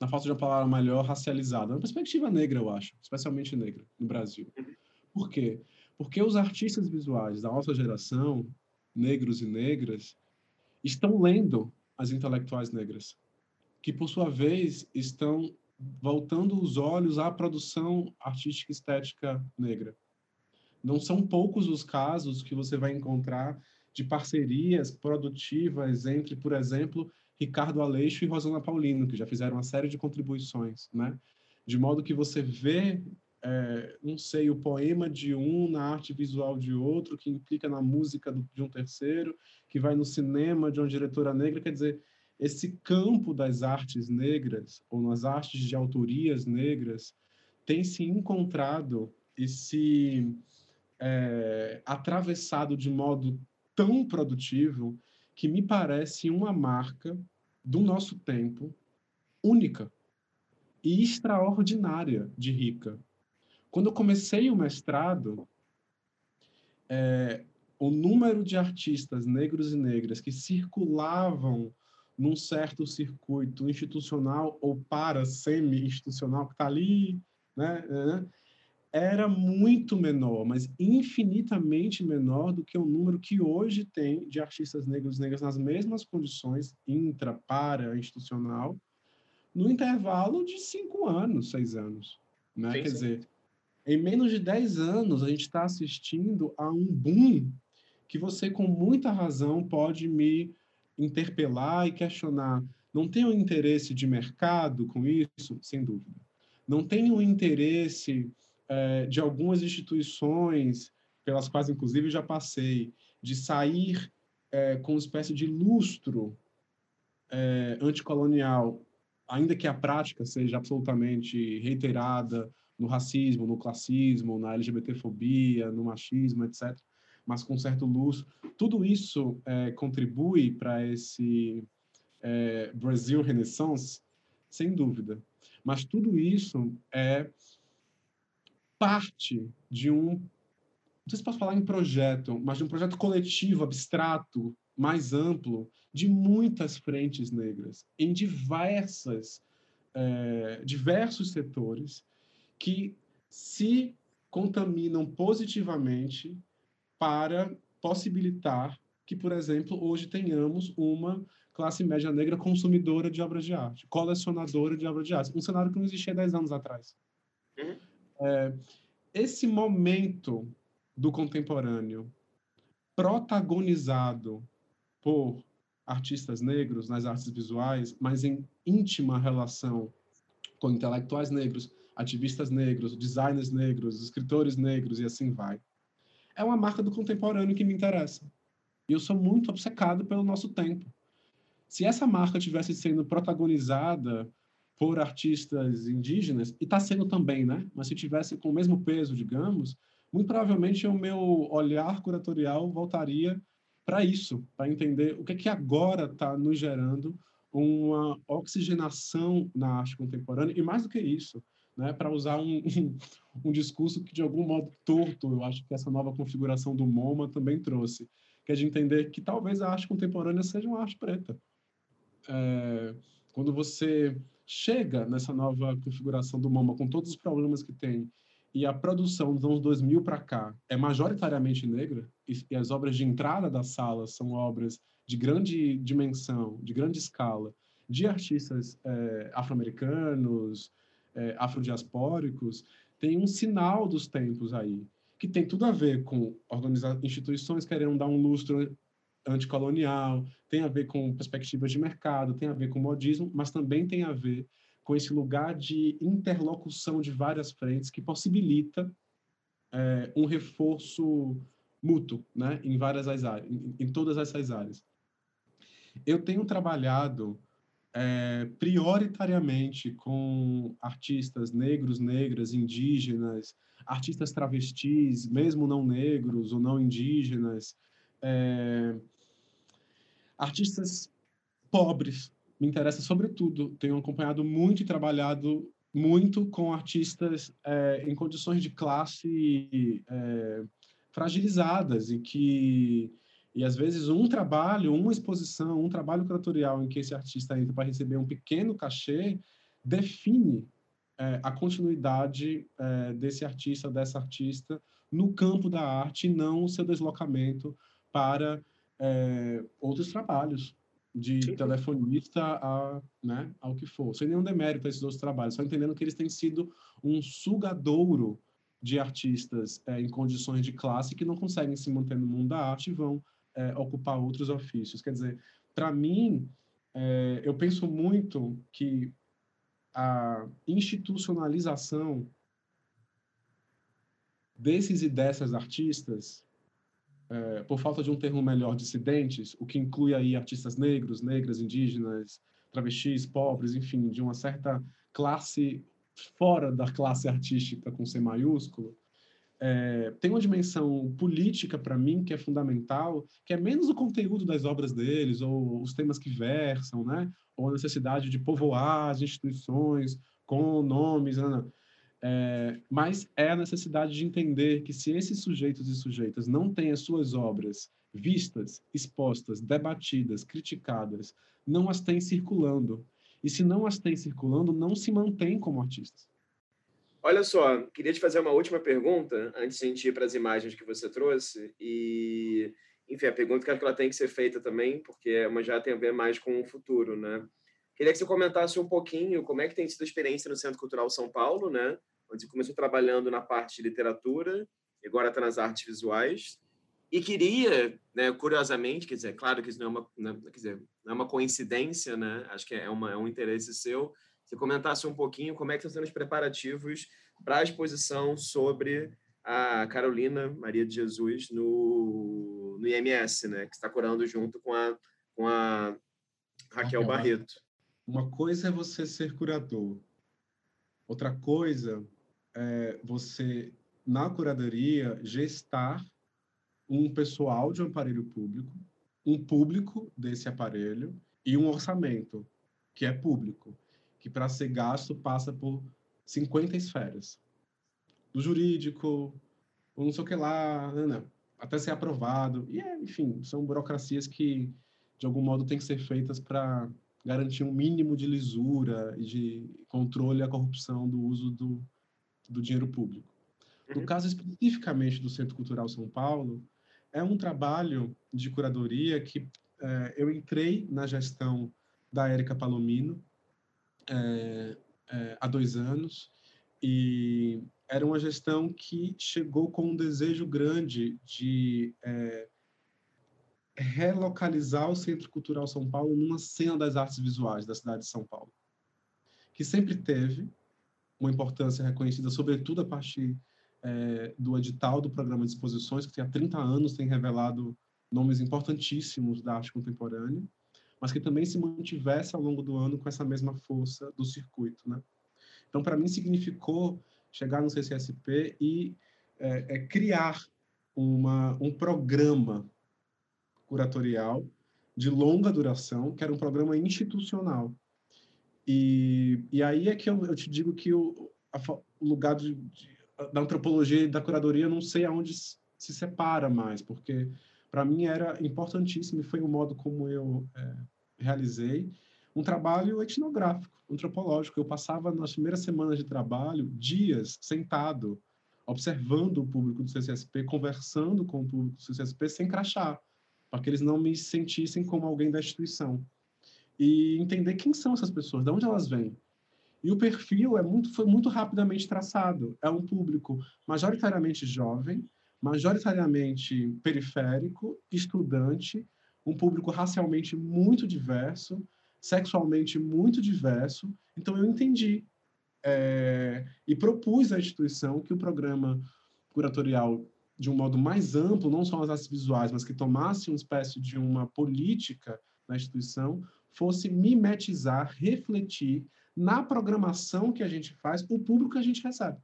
na falta de uma palavra melhor, racializada, uma perspectiva negra, eu acho, especialmente negra, no Brasil. Por quê? Porque os artistas visuais da nossa geração, negros e negras, estão lendo as intelectuais negras, que, por sua vez, estão voltando os olhos à produção artística e estética negra. Não são poucos os casos que você vai encontrar de parcerias produtivas entre, por exemplo, Ricardo Aleixo e Rosana Paulino, que já fizeram uma série de contribuições, né? De modo que você vê, é, não sei, o poema de um na arte visual de outro, que implica na música do, de um terceiro, que vai no cinema de uma diretora negra, quer dizer, esse campo das artes negras, ou nas artes de autorias negras, tem se encontrado e se é, atravessado de modo tão produtivo que me parece uma marca do nosso tempo única e extraordinária de rica. Quando eu comecei o mestrado, é, o número de artistas negros e negras que circulavam num certo circuito institucional ou para semi-institucional que está ali, né, né, era muito menor, mas infinitamente menor do que o número que hoje tem de artistas negros e negras nas mesmas condições intra, para, institucional, no intervalo de cinco anos, seis anos. Né? Quer dizer, em menos de dez anos, a gente está assistindo a um boom que você, com muita razão, pode me interpelar e questionar. Não tem um interesse de mercado com isso? Sem dúvida. Não tem um interesse é, de algumas instituições, pelas quais, inclusive, já passei, de sair é, com uma espécie de lustro é, anticolonial, ainda que a prática seja absolutamente reiterada no racismo, no classismo, na LGBTfobia, no machismo, etc mas com certo lustro. Tudo isso é, contribui para esse é, Brasil Renaissance, sem dúvida. Mas tudo isso é parte de um, não sei se posso falar em projeto, mas de um projeto coletivo, abstrato, mais amplo, de muitas frentes negras, em diversas, é, diversos setores, que se contaminam positivamente para possibilitar que, por exemplo, hoje tenhamos uma classe média negra consumidora de obras de arte, colecionadora de obras de arte, um cenário que não existia 10 anos atrás. Uhum. É, esse momento do contemporâneo protagonizado por artistas negros nas artes visuais, mas em íntima relação com intelectuais negros, ativistas negros, designers negros, escritores negros e assim vai é uma marca do contemporâneo que me interessa. E eu sou muito obcecado pelo nosso tempo. Se essa marca tivesse sendo protagonizada por artistas indígenas, e está sendo também, né? Mas se tivesse com o mesmo peso, digamos, muito provavelmente o meu olhar curatorial voltaria para isso, para entender o que é que agora está nos gerando uma oxigenação na arte contemporânea, e mais do que isso, né, para usar um, um, discurso que, de algum modo, torto, eu acho que essa nova configuração do MoMA também trouxe, que é de entender que talvez a arte contemporânea seja uma arte preta. É, quando você chega nessa nova configuração do MoMA, com todos os problemas que tem, e a produção dos anos 2000 para cá é majoritariamente negra, e, as obras de entrada da sala são obras de grande dimensão, de grande escala, de artistas é, afro-americanos, é, afrodiaspóricos, tem um sinal dos tempos aí, que tem tudo a ver com organizar instituições querendo dar um lustro anticolonial, tem a ver com perspectivas de mercado, tem a ver com modismo, mas também tem a ver com esse lugar de interlocução de várias frentes que possibilita é, um reforço mútuo, né, em várias áreas, em, em todas essas áreas. Eu tenho trabalhado é, prioritariamente com artistas negros, negras, indígenas, artistas travestis, mesmo não negros ou não indígenas, é, artistas pobres, me interessa sobretudo. Tenho acompanhado muito e trabalhado muito com artistas é, em condições de classe é, fragilizadas e que e às vezes um trabalho, uma exposição, um trabalho curatorial em que esse artista entra para receber um pequeno cachê define é, a continuidade é, desse artista, dessa artista no campo da arte, e não o seu deslocamento para é, outros trabalhos de Sim. telefonista a, né, ao que for. Sem nenhum demérito a esses outros trabalhos, só entendendo que eles têm sido um sugadouro de artistas é, em condições de classe que não conseguem se manter no mundo da arte e vão é, ocupar outros ofícios. Quer dizer, para mim, é, eu penso muito que a institucionalização desses e dessas artistas é, por falta de um termo melhor, dissidentes, o que inclui aí artistas negros, negras, indígenas, travestis, pobres, enfim, de uma certa classe fora da classe artística com C maiúsculo, é, tem uma dimensão política para mim que é fundamental, que é menos o conteúdo das obras deles ou os temas que versam, né? Ou a necessidade de povoar as instituições com nomes, não, não. É, mas é a necessidade de entender que se esses sujeitos e sujeitas não têm as suas obras vistas, expostas, debatidas, criticadas, não as têm circulando. E se não as têm circulando, não se mantém como artistas. Olha só, queria te fazer uma última pergunta antes de a gente ir para as imagens que você trouxe. E, enfim, a pergunta que ela tem que ser feita também, porque é uma já tem a ver mais com o futuro, né? Queria que você comentasse um pouquinho como é que tem sido a experiência no Centro Cultural São Paulo, né? Onde você começou trabalhando na parte de literatura agora está nas artes visuais. E queria, né, curiosamente, quer dizer, claro que isso não é uma, não, né, quer dizer, não é uma coincidência, né? Acho que é, uma, é um interesse seu. Você comentasse um pouquinho como é que estão sendo os preparativos para a exposição sobre a Carolina Maria de Jesus no, no IMS, né? Que está curando junto com a, com a Raquel Barreto. Uma coisa é você ser curador, outra coisa é você, na curadoria, gestar um pessoal de um aparelho público, um público desse aparelho e um orçamento que é público, que para ser gasto passa por 50 esferas. Do jurídico, ou não sei o que lá, não, não, até ser aprovado. E, é, enfim, são burocracias que, de algum modo, têm que ser feitas para garantir um mínimo de lisura e de controle à corrupção do uso do, do dinheiro público. No uhum. caso especificamente do Centro Cultural São Paulo, é um trabalho de curadoria que é, eu entrei na gestão da Érica Palomino é, é, há dois anos e era uma gestão que chegou com um desejo grande de relocalizar o Centro Cultural São Paulo numa cena das artes visuais da cidade de São Paulo, que sempre teve uma importância reconhecida, sobretudo a partir é, do edital do programa de exposições, que há 30 anos tem revelado nomes importantíssimos da arte contemporânea, mas que também se mantivesse ao longo do ano com essa mesma força do circuito. Né? Então, para mim, significou chegar no CCSP e é, é, criar uma, um programa curatorial de longa duração, que era um programa institucional. E, e aí é que eu, eu te digo que o, a, o lugar de, de, da antropologia e da curadoria não sei aonde se separa mais, porque para mim era importantíssimo e foi o modo como eu é, realizei um trabalho etnográfico, antropológico. Eu passava nas primeiras semanas de trabalho dias sentado, observando o público do CCSP, conversando com o público do CCSP sem crachá para que eles não me sentissem como alguém da instituição. E entender quem são essas pessoas, de onde elas vêm. E o perfil é muito, foi muito rapidamente traçado. É um público majoritariamente jovem, majoritariamente periférico, estudante, um público racialmente muito diverso, sexualmente muito diverso. Então eu entendi é, e propus à instituição que o programa curatorial de um modo mais amplo, não só as artes visuais, mas que tomasse uma espécie de uma política na instituição, fosse mimetizar, refletir na programação que a gente faz o público que a gente recebe.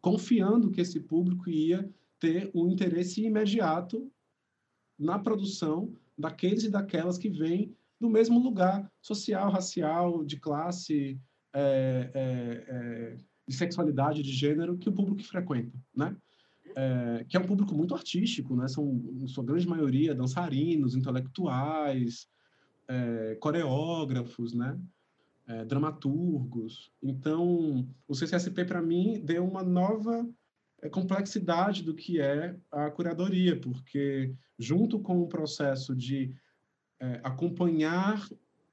Confiando que esse público ia ter um interesse imediato na produção daqueles e daquelas que vêm do mesmo lugar social, racial, de classe, é, é, é, de sexualidade, de gênero que o público frequenta, né? É, que é um público muito artístico, né? São, em sua grande maioria, dançarinos, intelectuais, é, coreógrafos, né? É, dramaturgos. Então, o CCSP, para mim, deu uma nova é, complexidade do que é a curadoria, porque, junto com o processo de é, acompanhar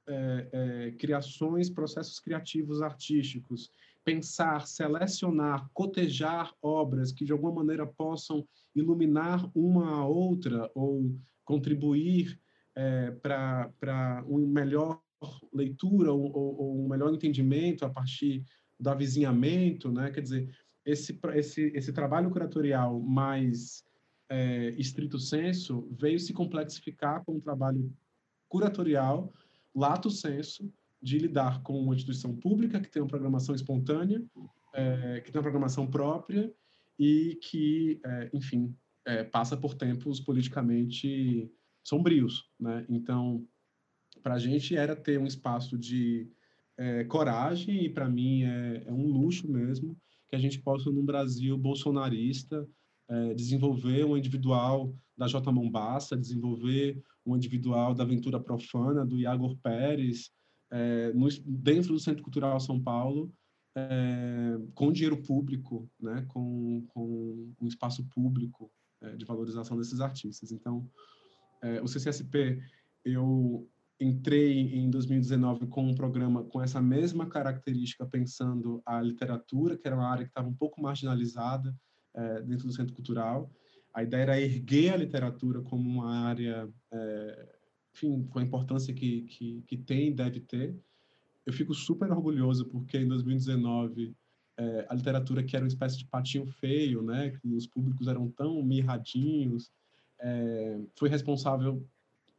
é, criações, processos criativos artísticos, pensar, selecionar, cotejar obras que de alguma maneira possam iluminar uma a outra ou contribuir é, para um melhor leitura ou, ou, um melhor entendimento a partir do avizinhamento, né? Quer dizer, esse, esse, esse trabalho curatorial mais é, estrito senso veio se complexificar com um trabalho curatorial, lato senso, de lidar com uma instituição pública que tem uma programação espontânea, é, que tem uma programação própria e que, é, enfim, é, passa por tempos politicamente sombrios, né? Então, para a gente era ter um espaço de é, coragem e para mim é, é, um luxo mesmo que a gente possa num Brasil bolsonarista é, desenvolver um individual da J. Mombassa, desenvolver um individual da Aventura Profana, do Iagor Pérez, é, no, dentro do Centro Cultural São Paulo, é, com dinheiro público, né, com, com um espaço público é, de valorização desses artistas. Então, é, o CCSP, eu entrei em 2019 com um programa com essa mesma característica, pensando a literatura, que era uma área que estava um pouco marginalizada é, dentro do Centro Cultural, a ideia era erguer a literatura como uma área, é, enfim, com a importância que, que, que tem e deve ter. Eu fico super orgulhoso porque em 2019 é, a literatura que era uma espécie de patinho feio, né, que os públicos eram tão mirradinhos, é, foi responsável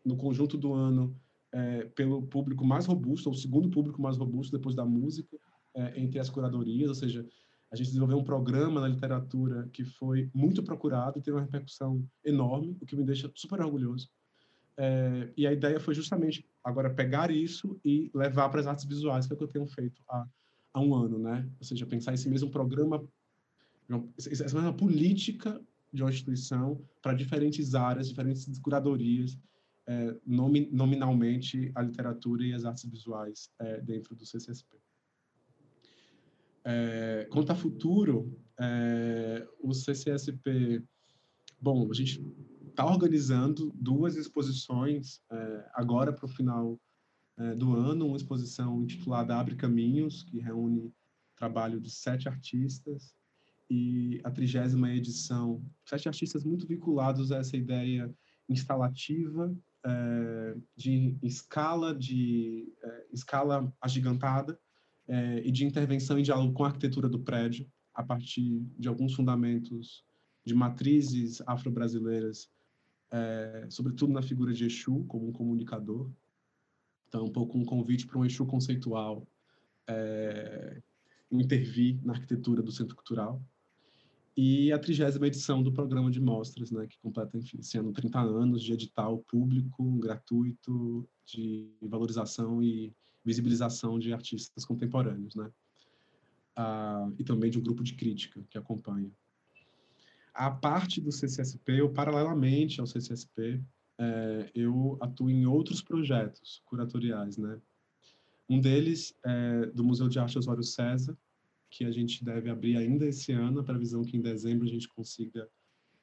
no conjunto do ano é, pelo público mais robusto, ou segundo público mais robusto depois da música, é, entre as curadorias, ou seja, a gente desenvolveu um programa na literatura que foi muito procurado e teve uma repercussão enorme, o que me deixa super orgulhoso. É, e a ideia foi justamente agora pegar isso e levar para as artes visuais, que é o que eu tenho feito há, há um ano, né? Ou seja, pensar esse mesmo programa, essa mesma política de uma instituição para diferentes áreas, diferentes curadorias, é, nomi, nominalmente a literatura e as artes visuais é, dentro do CCSP. É, quanto a futuro, é, o CCSP, bom, a gente está organizando duas exposições é, agora para o final é, do ano, uma exposição intitulada Abre Caminhos, que reúne trabalho de sete artistas, e a trigésima edição, sete artistas muito vinculados a essa ideia instalativa é, de escala de é, escala agigantada é, e de intervenção em diálogo com a arquitetura do prédio, a partir de alguns fundamentos de matrizes afro-brasileiras, é, sobretudo na figura de Exu como um comunicador. Então, um pouco um convite para um Exu conceitual é, intervir na arquitetura do Centro Cultural. E a trigésima edição do programa de mostras, né, que completa, enfim, ano 30 anos de edital público, gratuito, de valorização e visibilização de artistas contemporâneos, né? Ah, e também de um grupo de crítica que acompanha. A parte do CCSP, ou paralelamente ao CCSP, é, eu atuo em outros projetos curatoriais, né? Um deles é do Museu de Arte Osório César, que a gente deve abrir ainda esse ano, a previsão que em dezembro a gente consiga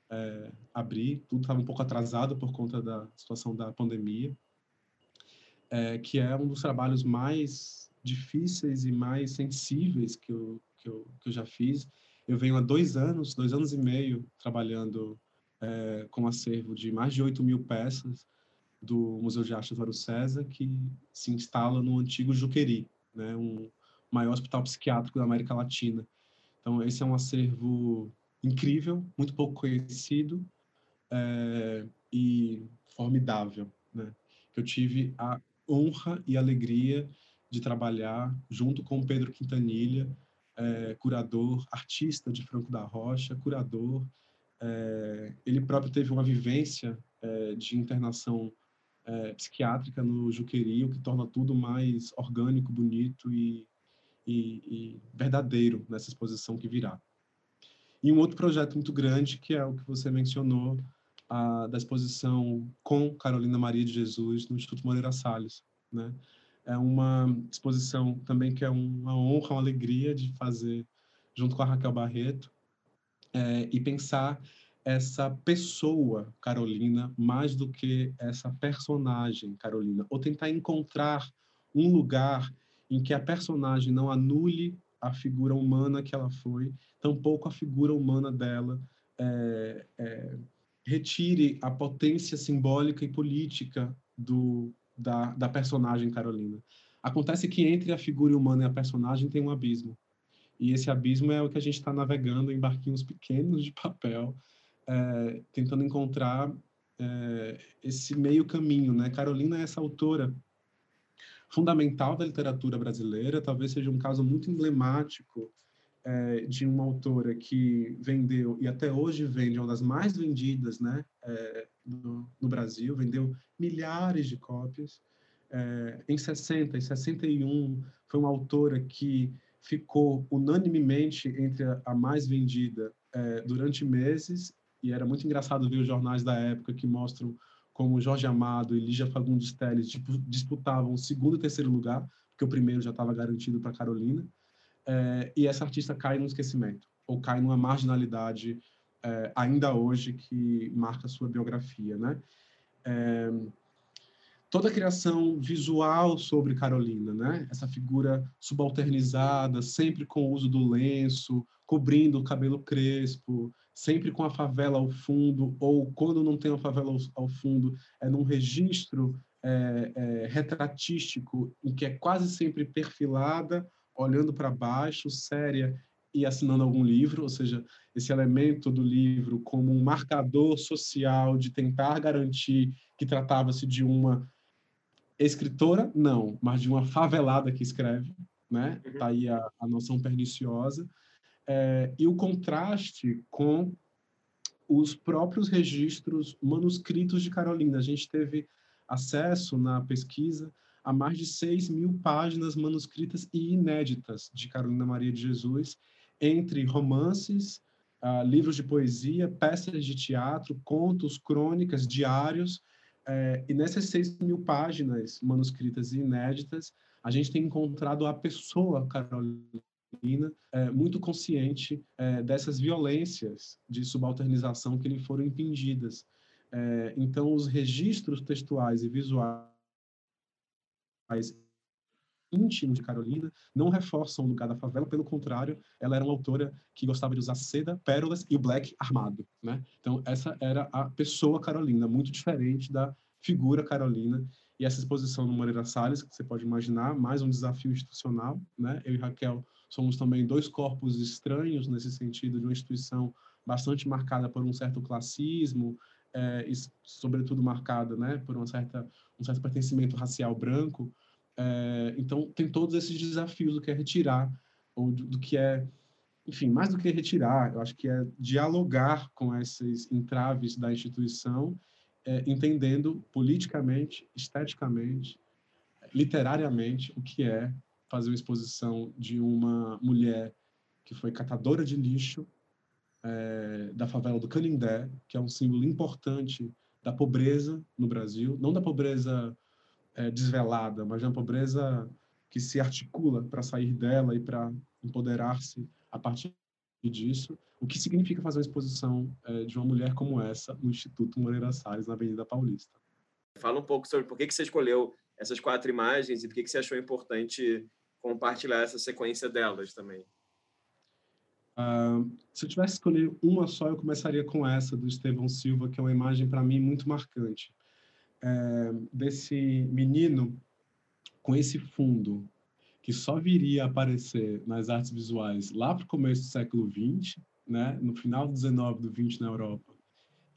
é, abrir. Tudo estava um pouco atrasado por conta da situação da pandemia é, que é um dos trabalhos mais difíceis e mais sensíveis que eu, que eu, que eu já fiz. Eu venho há dois anos, dois anos e meio, trabalhando é, com um acervo de mais de 8 mil peças do Museu de Arte Osório César, que se instala no antigo Juqueri, né, um maior hospital psiquiátrico da América Latina. Então, esse é um acervo incrível, muito pouco conhecido é, e formidável, né? Que eu tive a honra e alegria de trabalhar junto com Pedro Quintanilha, é, curador, artista de Franco da Rocha, curador. É, ele próprio teve uma vivência é, de internação psiquiátrica no Juqueri, o que torna tudo mais orgânico, bonito e, e, e verdadeiro nessa exposição que virá. E um outro projeto muito grande, que é o que você mencionou, a, da exposição com Carolina Maria de Jesus no Instituto Moreira Salles. Né? É uma exposição também que é uma honra, uma alegria de fazer junto com a Raquel Barreto é, e pensar essa pessoa Carolina mais do que essa personagem Carolina, ou tentar encontrar um lugar em que a personagem não anule a figura humana que ela foi, tampouco a figura humana dela é, é, retire a potência simbólica e política do, da, da personagem Carolina. Acontece que entre a figura humana e a personagem tem um abismo. E esse abismo é o que a gente está navegando em barquinhos pequenos de papel, é, tentando encontrar é, esse meio caminho. Né? Carolina é essa autora fundamental da literatura brasileira, talvez seja um caso muito emblemático é, de uma autora que vendeu, e até hoje vende, uma das mais vendidas né, é, no, no, Brasil, vendeu milhares de cópias. É, em 60 e 61, foi uma autora que ficou unanimemente entre a, a mais vendida é, durante meses, e era muito engraçado ver os jornais da época que mostram como Jorge Amado e Lígia Fagundes Telles disputavam o segundo e terceiro lugar, porque o primeiro já estava garantido para Carolina é, e essa artista cai no esquecimento ou cai numa marginalidade é, ainda hoje que marca sua biografia, né? É, toda a criação visual sobre Carolina, né? Essa figura subalternizada, sempre com o uso do lenço, cobrindo o cabelo crespo, sempre com a favela ao fundo, ou quando não tem a favela ao, ao fundo, é num registro é, é, retratístico em que é quase sempre perfilada olhando para baixo, séria e assinando algum livro, ou seja, esse elemento do livro como um marcador social de tentar garantir que tratava-se de uma escritora, não, mas de uma favelada que escreve, né? Uhum. Tá aí a, a noção perniciosa. É, e o contraste com os próprios registros manuscritos de Carolina. A gente teve acesso na pesquisa a mais de 6 mil páginas manuscritas e inéditas de Carolina Maria de Jesus, entre romances, uh, livros de poesia, peças de teatro, contos, crônicas, diários. Uh, e nessas 6 mil páginas manuscritas e inéditas, a gente tem encontrado a pessoa Carolina é, muito consciente é, dessas violências de subalternização que lhe foram impingidas. Então, os registros textuais e visuais mais íntimos de Carolina não reforçam o lugar da favela, pelo contrário, ela era uma autora que gostava de usar seda, pérolas e o black armado, né? Então essa era a pessoa Carolina, muito diferente da figura Carolina. E essa exposição no Moreira Salles, que você pode imaginar, mais um desafio institucional, né? Eu e Raquel somos também dois corpos estranhos nesse sentido de uma instituição bastante marcada por um certo classismo, é, e sobretudo marcada, né, por uma certa um certo pertencimento racial branco. É, então, tem todos esses desafios do que é retirar, ou do, do, que é, enfim, mais do que retirar, eu acho que é dialogar com esses entraves da instituição, é, entendendo politicamente, esteticamente, literariamente, o que é fazer uma exposição de uma mulher que foi catadora de lixo é, da favela do Canindé, que é um símbolo importante da pobreza no Brasil, não da pobreza é, desvelada, mas da pobreza que se articula para sair dela e para empoderar-se a partir disso. O que significa fazer uma exposição é, de uma mulher como essa no Instituto Moreira Salles, na Avenida Paulista? Fala um pouco sobre por que, você escolheu essas quatro imagens e por que você achou importante compartilhar essa sequência delas também. Uh, se eu tivesse escolher uma só, eu começaria com essa do Estevão Silva, que é uma imagem para mim muito marcante. É, desse menino com esse fundo que só viria a aparecer nas artes visuais lá para o começo do século XX, né, no final do 19 do 20 na Europa.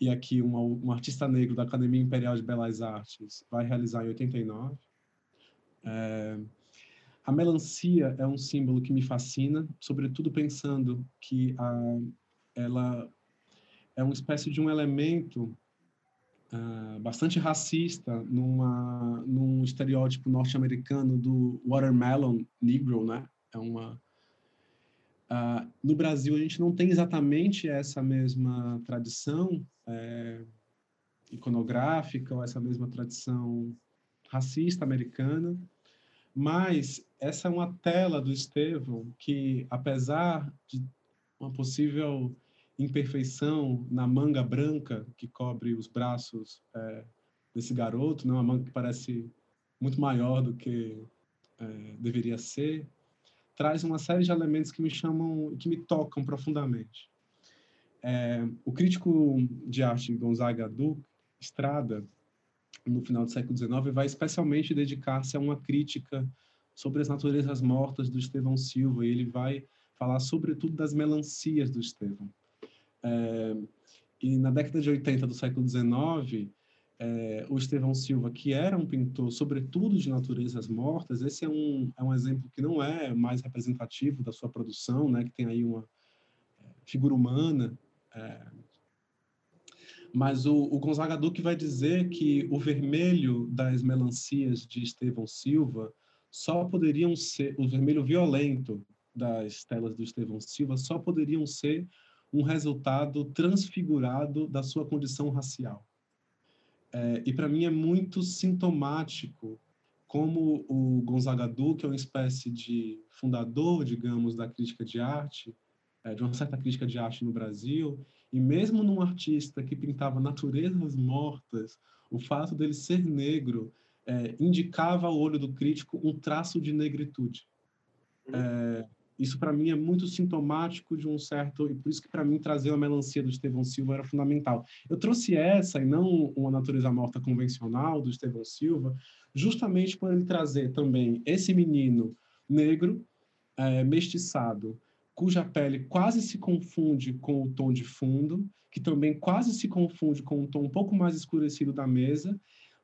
E aqui um, um artista negro da Academia Imperial de Belas Artes vai realizar em 89. É, a melancia é um símbolo que me fascina, sobretudo pensando que a, ela é uma espécie de um elemento uh, bastante racista numa, num estereótipo norte-americano do watermelon negro, né? É uma Uh, no Brasil, a gente não tem exatamente essa mesma tradição é, iconográfica ou essa mesma tradição racista americana, mas essa é uma tela do Estevão que, apesar de uma possível imperfeição na manga branca que cobre os braços é, desse garoto, né, uma manga que parece muito maior do que é, deveria ser, traz uma série de elementos que me chamam, que me tocam profundamente. É, o crítico de arte Gonzaga Duque, Estrada, no final do século XIX, vai especialmente dedicar-se a uma crítica sobre as naturezas mortas do Estevão Silva, e ele vai falar sobretudo das melancias do Estevão. É, e na década de 80 do século XIX, é, o Estevão Silva, que era um pintor, sobretudo de naturezas mortas, esse é um, é um exemplo que não é mais representativo da sua produção, né, que tem aí uma é, figura humana. É, mas o, o Gonzaga Duque vai dizer que o vermelho das melancias de Estevão Silva só poderiam ser, o vermelho violento das telas do Estevão Silva só poderiam ser um resultado transfigurado da sua condição racial. É, e para mim é muito sintomático como o Gonzaga Duque é uma espécie de fundador, digamos, da crítica de arte, é, de uma certa crítica de arte no Brasil, e mesmo num artista que pintava naturezas mortas, o fato dele ser negro é, indicava ao olho do crítico um traço de negritude. Uhum. É, isso para mim é muito sintomático de um certo e por isso que para mim trazer a melancia do Estevão Silva era fundamental. Eu trouxe essa e não uma natureza morta convencional do Estevão Silva, justamente por ele trazer também esse menino negro, é, mestiçado, cuja pele quase se confunde com o tom de fundo, que também quase se confunde com o tom um pouco mais escurecido da mesa,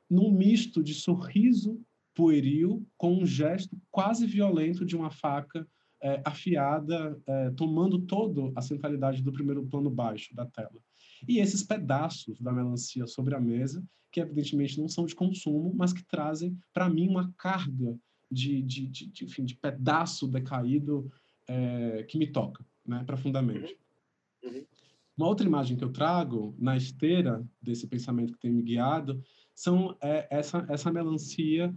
num misto de sorriso pueril com um gesto quase violento de uma faca é, afiada, é, tomando toda a centralidade do primeiro plano baixo da tela. E esses pedaços da melancia sobre a mesa, que evidentemente não são de consumo, mas que trazem para mim uma carga de, de, de, de, enfim, de pedaço decaído é, que me toca né, profundamente. Uhum. Uhum. Uma outra imagem que eu trago na esteira desse pensamento que tem me guiado são é, essa, essa melancia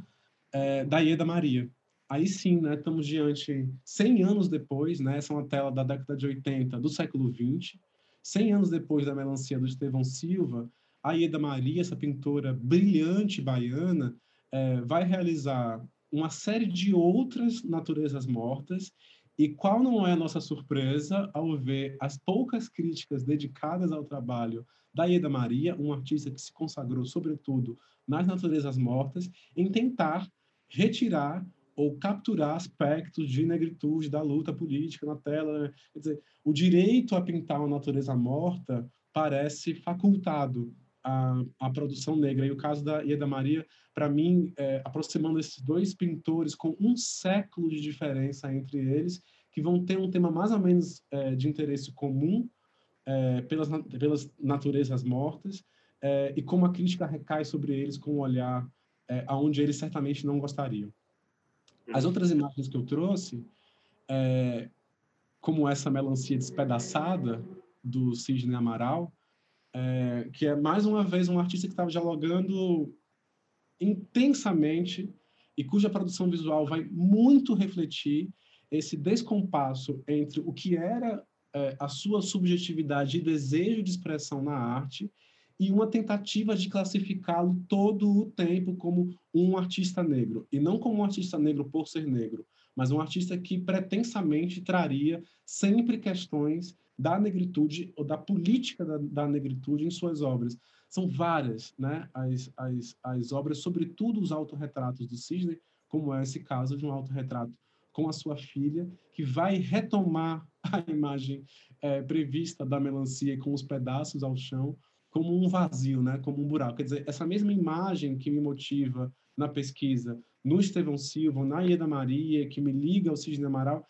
é, da Ieda Maria, aí sim, né, estamos diante, 100 anos depois, né, essa é uma tela da década de 80 do século 20, 100 anos depois da melancia do Estevão Silva, a Ieda Maria, essa pintora brilhante baiana, é, vai realizar uma série de outras naturezas mortas e qual não é a nossa surpresa ao ver as poucas críticas dedicadas ao trabalho da Ieda Maria, um artista que se consagrou sobretudo nas naturezas mortas, em tentar retirar ou capturar aspectos de negritude da luta política na tela. Né? Quer dizer, o direito a pintar uma natureza morta parece facultado à, à produção negra. E o caso da Ieda Maria, para mim, é, aproximando esses dois pintores com um século de diferença entre eles, que vão ter um tema mais ou menos é, de interesse comum é, pelas, pelas naturezas mortas, é, e como a crítica recai sobre eles com um olhar é, aonde eles certamente não gostariam. As outras imagens que eu trouxe, é, como essa melancia despedaçada do Sidney Amaral, é, que é mais uma vez um artista que estava dialogando intensamente e cuja produção visual vai muito refletir esse descompasso entre o que era é, a sua subjetividade e desejo de expressão na arte e uma tentativa de classificá-lo todo o tempo como um artista negro, e não como um artista negro por ser negro, mas um artista que pretensamente traria sempre questões da negritude ou da política da, da negritude em suas obras. São várias né, as, as, as obras, sobretudo os autorretratos do Sidney, como é esse caso de um autorretrato com a sua filha, que vai retomar a imagem é, prevista da melancia com os pedaços ao chão, como um vazio, né? como um buraco. Quer dizer, essa mesma imagem que me motiva na pesquisa no Estevão Silva, na Ieda Maria, que me liga ao Sidney Amaral,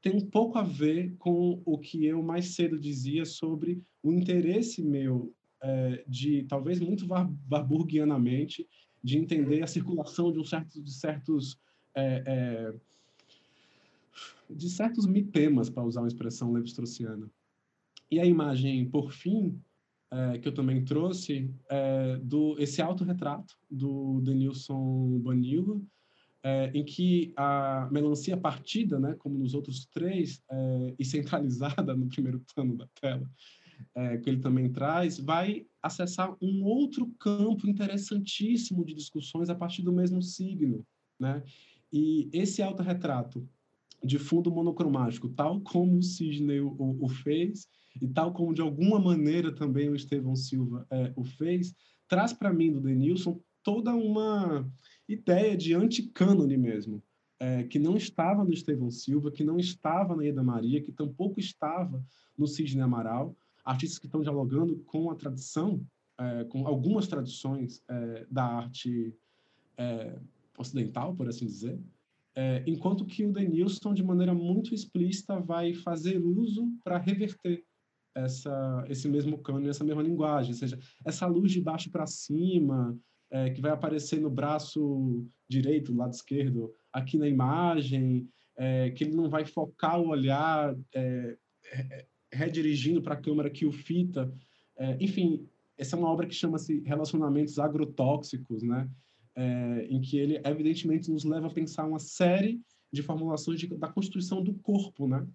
tem um pouco a ver com o que eu mais cedo dizia sobre o interesse meu é, de, talvez muito barburgianamente, de entender a circulação de, um certo, de certos é, é, de certos mitemas, para usar uma expressão levi-straussiana. E a imagem, por fim, é, que eu também trouxe, é do esse autorretrato do Denilson Banilo, é, em que a melancia partida, né, como nos outros três, é, e centralizada no primeiro plano da tela, é, que ele também traz, vai acessar um outro campo interessantíssimo de discussões a partir do mesmo signo. Né? E esse autorretrato de fundo monocromático, tal como o Sidney o, o, fez, e tal como de alguma maneira também o Estevão Silva é, o fez, traz para mim do Denilson toda uma ideia de anticânone mesmo, é, que não estava no Estevão Silva, que não estava na Ieda Maria, que tampouco estava no Sidney Amaral, artistas que estão dialogando com a tradição, é, com algumas tradições é, da arte é, ocidental, por assim dizer, é, enquanto que o Denilson, de maneira muito explícita, vai fazer uso para reverter essa, esse mesmo cânone, essa mesma linguagem, ou seja, essa luz de baixo para cima, é, que vai aparecer no braço direito, lado esquerdo, aqui na imagem, é, que ele não vai focar o olhar é, redirigindo para a câmera que o fita. É, enfim, essa é uma obra que chama-se Relacionamentos Agrotóxicos, né? é, em que ele evidentemente nos leva a pensar uma série de formulações de, da constituição do corpo, né?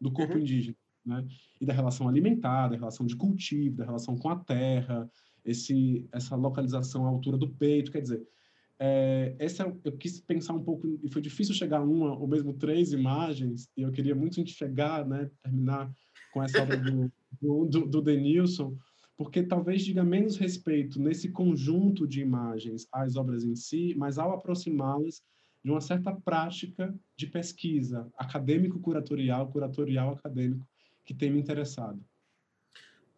Do corpo uhum. indígena, né? E da relação alimentar, da relação de cultivo, da relação com a terra, esse essa localização à altura do peito, quer dizer, é, essa eu quis pensar um pouco e foi difícil chegar a uma ou mesmo três imagens e eu queria muito chegar, né? Terminar com essa obra do, do, do Denilson, porque talvez diga menos respeito nesse conjunto de imagens às obras em si, mas ao aproximá-las de uma certa prática de pesquisa acadêmico-curatorial, curatorial-acadêmico, que tem me interessado.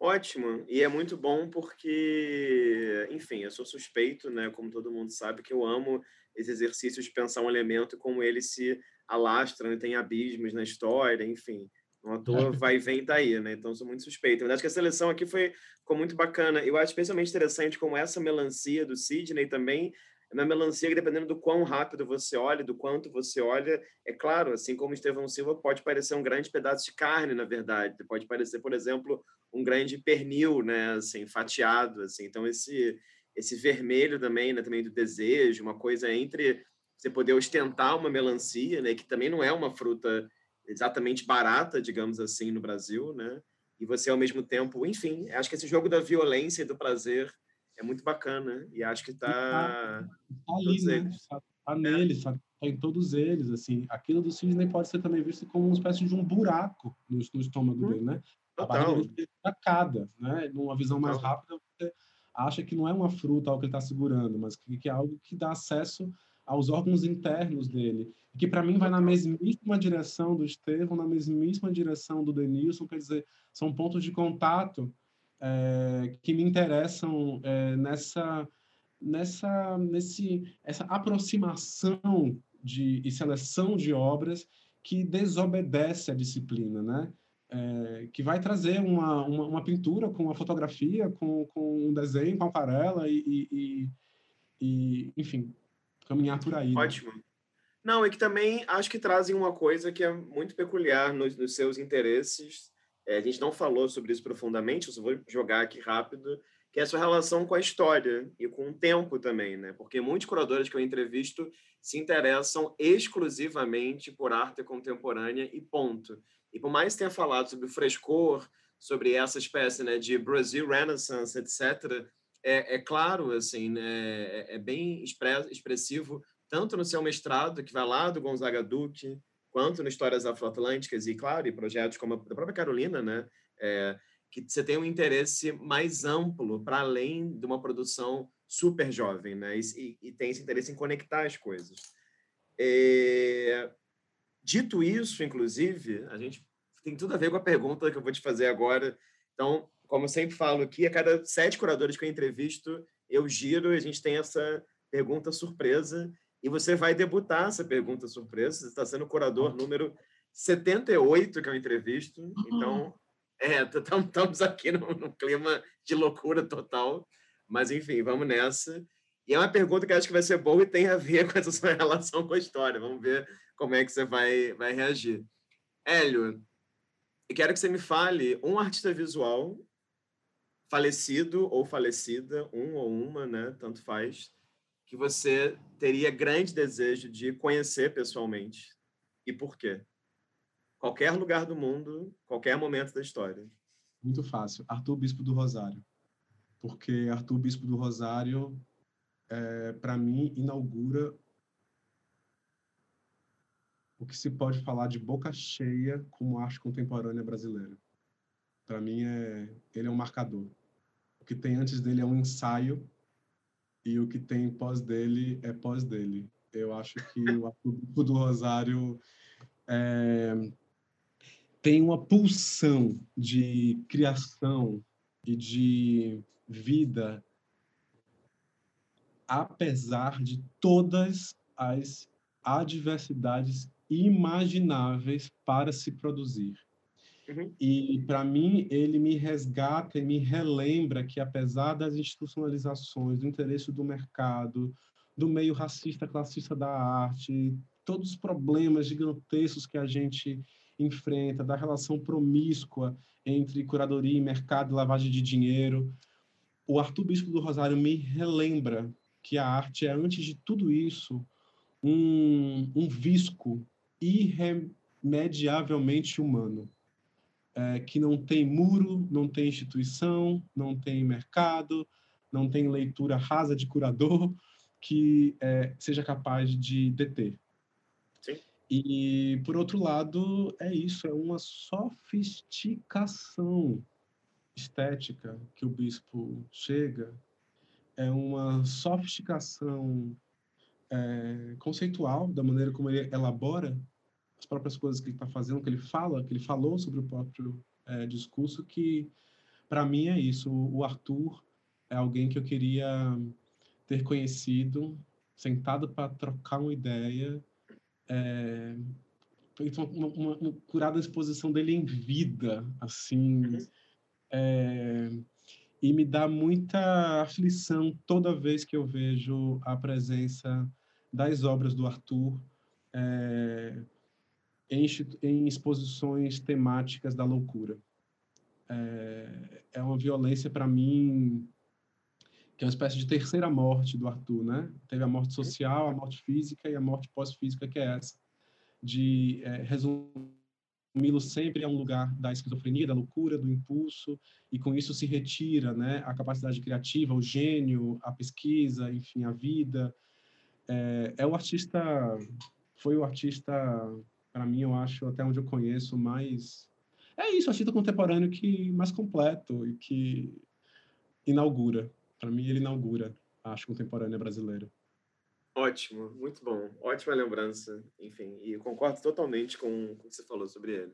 Ótimo, e é muito bom porque, enfim, eu sou suspeito, né, como todo mundo sabe, que eu amo esse exercício de pensar um elemento como ele se alastra, né, tem abismos na história, enfim. Um ator vai e vem daí, né? Então sou muito suspeito. Mas acho que a seleção aqui foi ficou muito bacana. Eu acho especialmente interessante como essa melancia do Sidney também uma melancia que dependendo do quão rápido você olha, do quanto você olha, é claro, assim como Estevão Silva pode parecer um grande pedaço de carne, na verdade. Pode parecer, por exemplo, um grande pernil, né, assim, fatiado, assim. Então esse esse vermelho também, né, também do desejo, uma coisa entre você poder ostentar uma melancia, né, que também não é uma fruta exatamente barata, digamos assim, no Brasil, né? E você ao mesmo tempo, enfim, acho que esse jogo da violência e do prazer é muito bacana e acho que está tá, tá ali, né? Está é. nele, sabe? Tá em todos eles, assim. Aquilo do cisne pode ser também visto como uma espécie de um buraco no, no estômago hum, dele, né? A barriga dele é né? Numa visão mais Total. rápida, você acha que não é uma fruta algo que ele está segurando, mas que, que é algo que dá acesso aos órgãos internos dele, que para mim vai na mesmíssima direção do Estevão, na mesmíssima direção do Denilson, quer dizer, são pontos de contato é, que me interessam é, nessa nessa nesse essa aproximação de e seleção de obras que desobedece à disciplina, né? É, que vai trazer uma, uma, uma, pintura com uma fotografia, com, com um desenho, com aquarela e, e, e, e enfim, caminhar por aí. Né? Ótimo. Né? Não, é que também acho que trazem uma coisa que é muito peculiar nos, nos seus interesses. É, a gente não falou sobre isso profundamente, eu só vou jogar aqui rápido, que é a sua relação com a história e com o tempo também, né? Porque muitos curadores que eu entrevisto se interessam exclusivamente por arte contemporânea e ponto. E por mais que tenha falado sobre o frescor, sobre essa espécie né, de Brazil Renaissance, etc., é, é claro, assim, né, é, é bem expressivo, tanto no seu mestrado, que vai lá do Gonzaga Duque, quanto no Histórias Afroatlânticas, e, claro, e projetos como a própria Carolina, né, é, que você tem um interesse mais amplo, para além de uma produção super jovem, né, e, e tem esse interesse em conectar as coisas. É, dito isso, inclusive, a gente tem tudo a ver com a pergunta que eu vou te fazer agora. Então, como eu sempre falo aqui, a cada sete curadores que eu entrevisto, eu giro e a gente tem essa pergunta surpresa. E você vai debutar essa pergunta surpresa. Você está sendo o curador número 78 que eu entrevisto. Então, É, estamos aqui num, num clima de loucura total. Mas, enfim, vamos nessa. E é uma pergunta que acho que vai ser boa e tem a ver com essa sua relação com a história. Vamos ver como é que você vai, vai reagir. Hélio, eu quero que você me fale um artista visual falecido ou falecida, um ou uma, né? Tanto faz, que você teria grande desejo de conhecer pessoalmente. E por quê? Qualquer lugar do mundo, qualquer momento da história. Muito fácil. Arthur Bispo do Rosário. Porque Arthur Bispo do Rosário, é, para mim, inaugura o que se pode falar de boca cheia como arte contemporânea brasileira. Para mim, é, ele é um marcador. O que tem antes dele é um ensaio e o que tem pós dele é pós dele. Eu acho que o Arthur do Rosário é, tem uma pulsão de criação e de vida, apesar de todas as adversidades imagináveis para se produzir. Uhum. E, para mim, ele me resgata e me relembra que, apesar das institucionalizações, do interesse do mercado, do meio racista, classista da arte, todos os problemas gigantescos que a gente enfrenta, da relação promíscua entre curadoria e mercado lavagem de dinheiro. O Arthur Bispo do Rosário me relembra que a arte é, antes de tudo isso, um, um visco irremediavelmente humano, é, que não tem muro, não tem instituição, não tem mercado, não tem leitura rasa de curador que é, seja capaz de deter. E, por outro lado, é isso, é uma sofisticação estética que o bispo chega, é uma sofisticação é, conceitual da maneira como ele elabora as próprias coisas que ele está fazendo, que ele fala, que ele falou sobre o próprio é, discurso, que para mim é isso. O Arthur é alguém que eu queria ter conhecido, sentado para trocar uma ideia é, uma, uma, uma, curada exposição dele em vida, assim, uhum. é, e me dá muita aflição toda vez que eu vejo a presença das obras do Arthur é, em, em, exposições temáticas da loucura. É, é uma violência para mim que é uma espécie de terceira morte do Arthur, né? Teve a morte social, a morte física e a morte pós-física, que é essa, de é, resumi-lo sempre a um lugar da esquizofrenia, da loucura, do impulso, e com isso se retira, né? A capacidade criativa, o gênio, a pesquisa, enfim, a vida. É, é o artista, foi o artista, para mim, eu acho, até onde eu conheço, mais... É isso, artista contemporâneo que mais completo e que inaugura para mim, ele inaugura a arte contemporânea brasileira. Ótimo, muito bom. Ótima lembrança, enfim. E concordo totalmente com o que você falou sobre ele.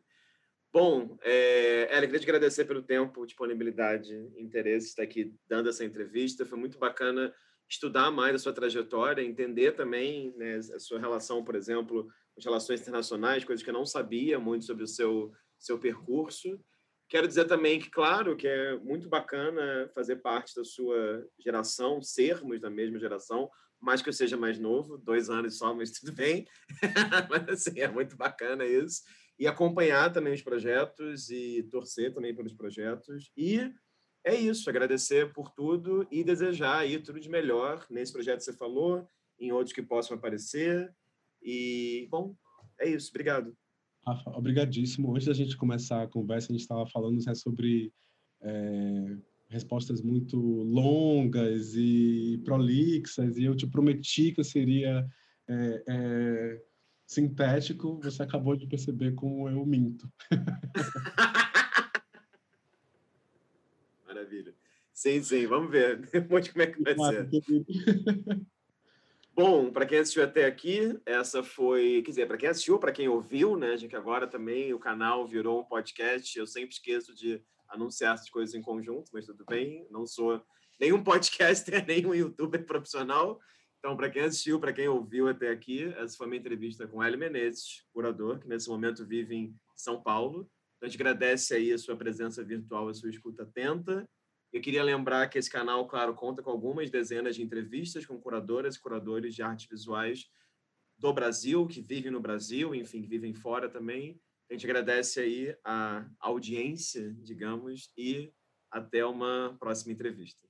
Bom, é, Ela, queria te agradecer pelo tempo, disponibilidade, interesse estar aqui dando essa entrevista. Foi muito bacana estudar mais a sua trajetória, entender também né, a sua relação, por exemplo, relações internacionais, coisas que eu não sabia muito sobre o seu, seu percurso. Quero dizer também que, claro, que é muito bacana fazer parte da sua geração, sermos da mesma geração, mais que eu seja mais novo, dois anos só, mas tudo bem. mas, assim, é muito bacana isso. E acompanhar também os projetos e torcer também pelos projetos. E é isso, agradecer por tudo e desejar aí tudo de melhor nesse projeto que você falou, em outros que possam aparecer. E, bom, é isso. Obrigado. Rafa, obrigadíssimo. Antes da gente começar a conversa, a gente estava falando né, sobre é, respostas muito longas e prolixas, e eu te prometi que eu seria é, é, sintético. Você acabou de perceber como eu minto. Maravilha. Sim, sim, vamos ver depois como é que vai ser. Bom, para quem assistiu até aqui, essa foi, quer dizer, para quem assistiu, para quem ouviu, né, de que agora também o canal virou um podcast. Eu sempre esqueço de anunciar essas coisas em conjunto, mas tudo bem. Não sou nenhum podcaster, nenhum youtuber profissional. Então, para quem assistiu, para quem ouviu até aqui, essa foi minha entrevista com Hélio Menezes, curador, que nesse momento vive em São Paulo. Então, a gente agradece aí a sua presença virtual, a sua escuta atenta. Eu queria lembrar que esse canal, claro, conta com algumas dezenas de entrevistas com curadoras e curadores de artes visuais do Brasil, que vivem no Brasil, enfim, que vivem fora também. A gente agradece aí a audiência, digamos, e até uma próxima entrevista.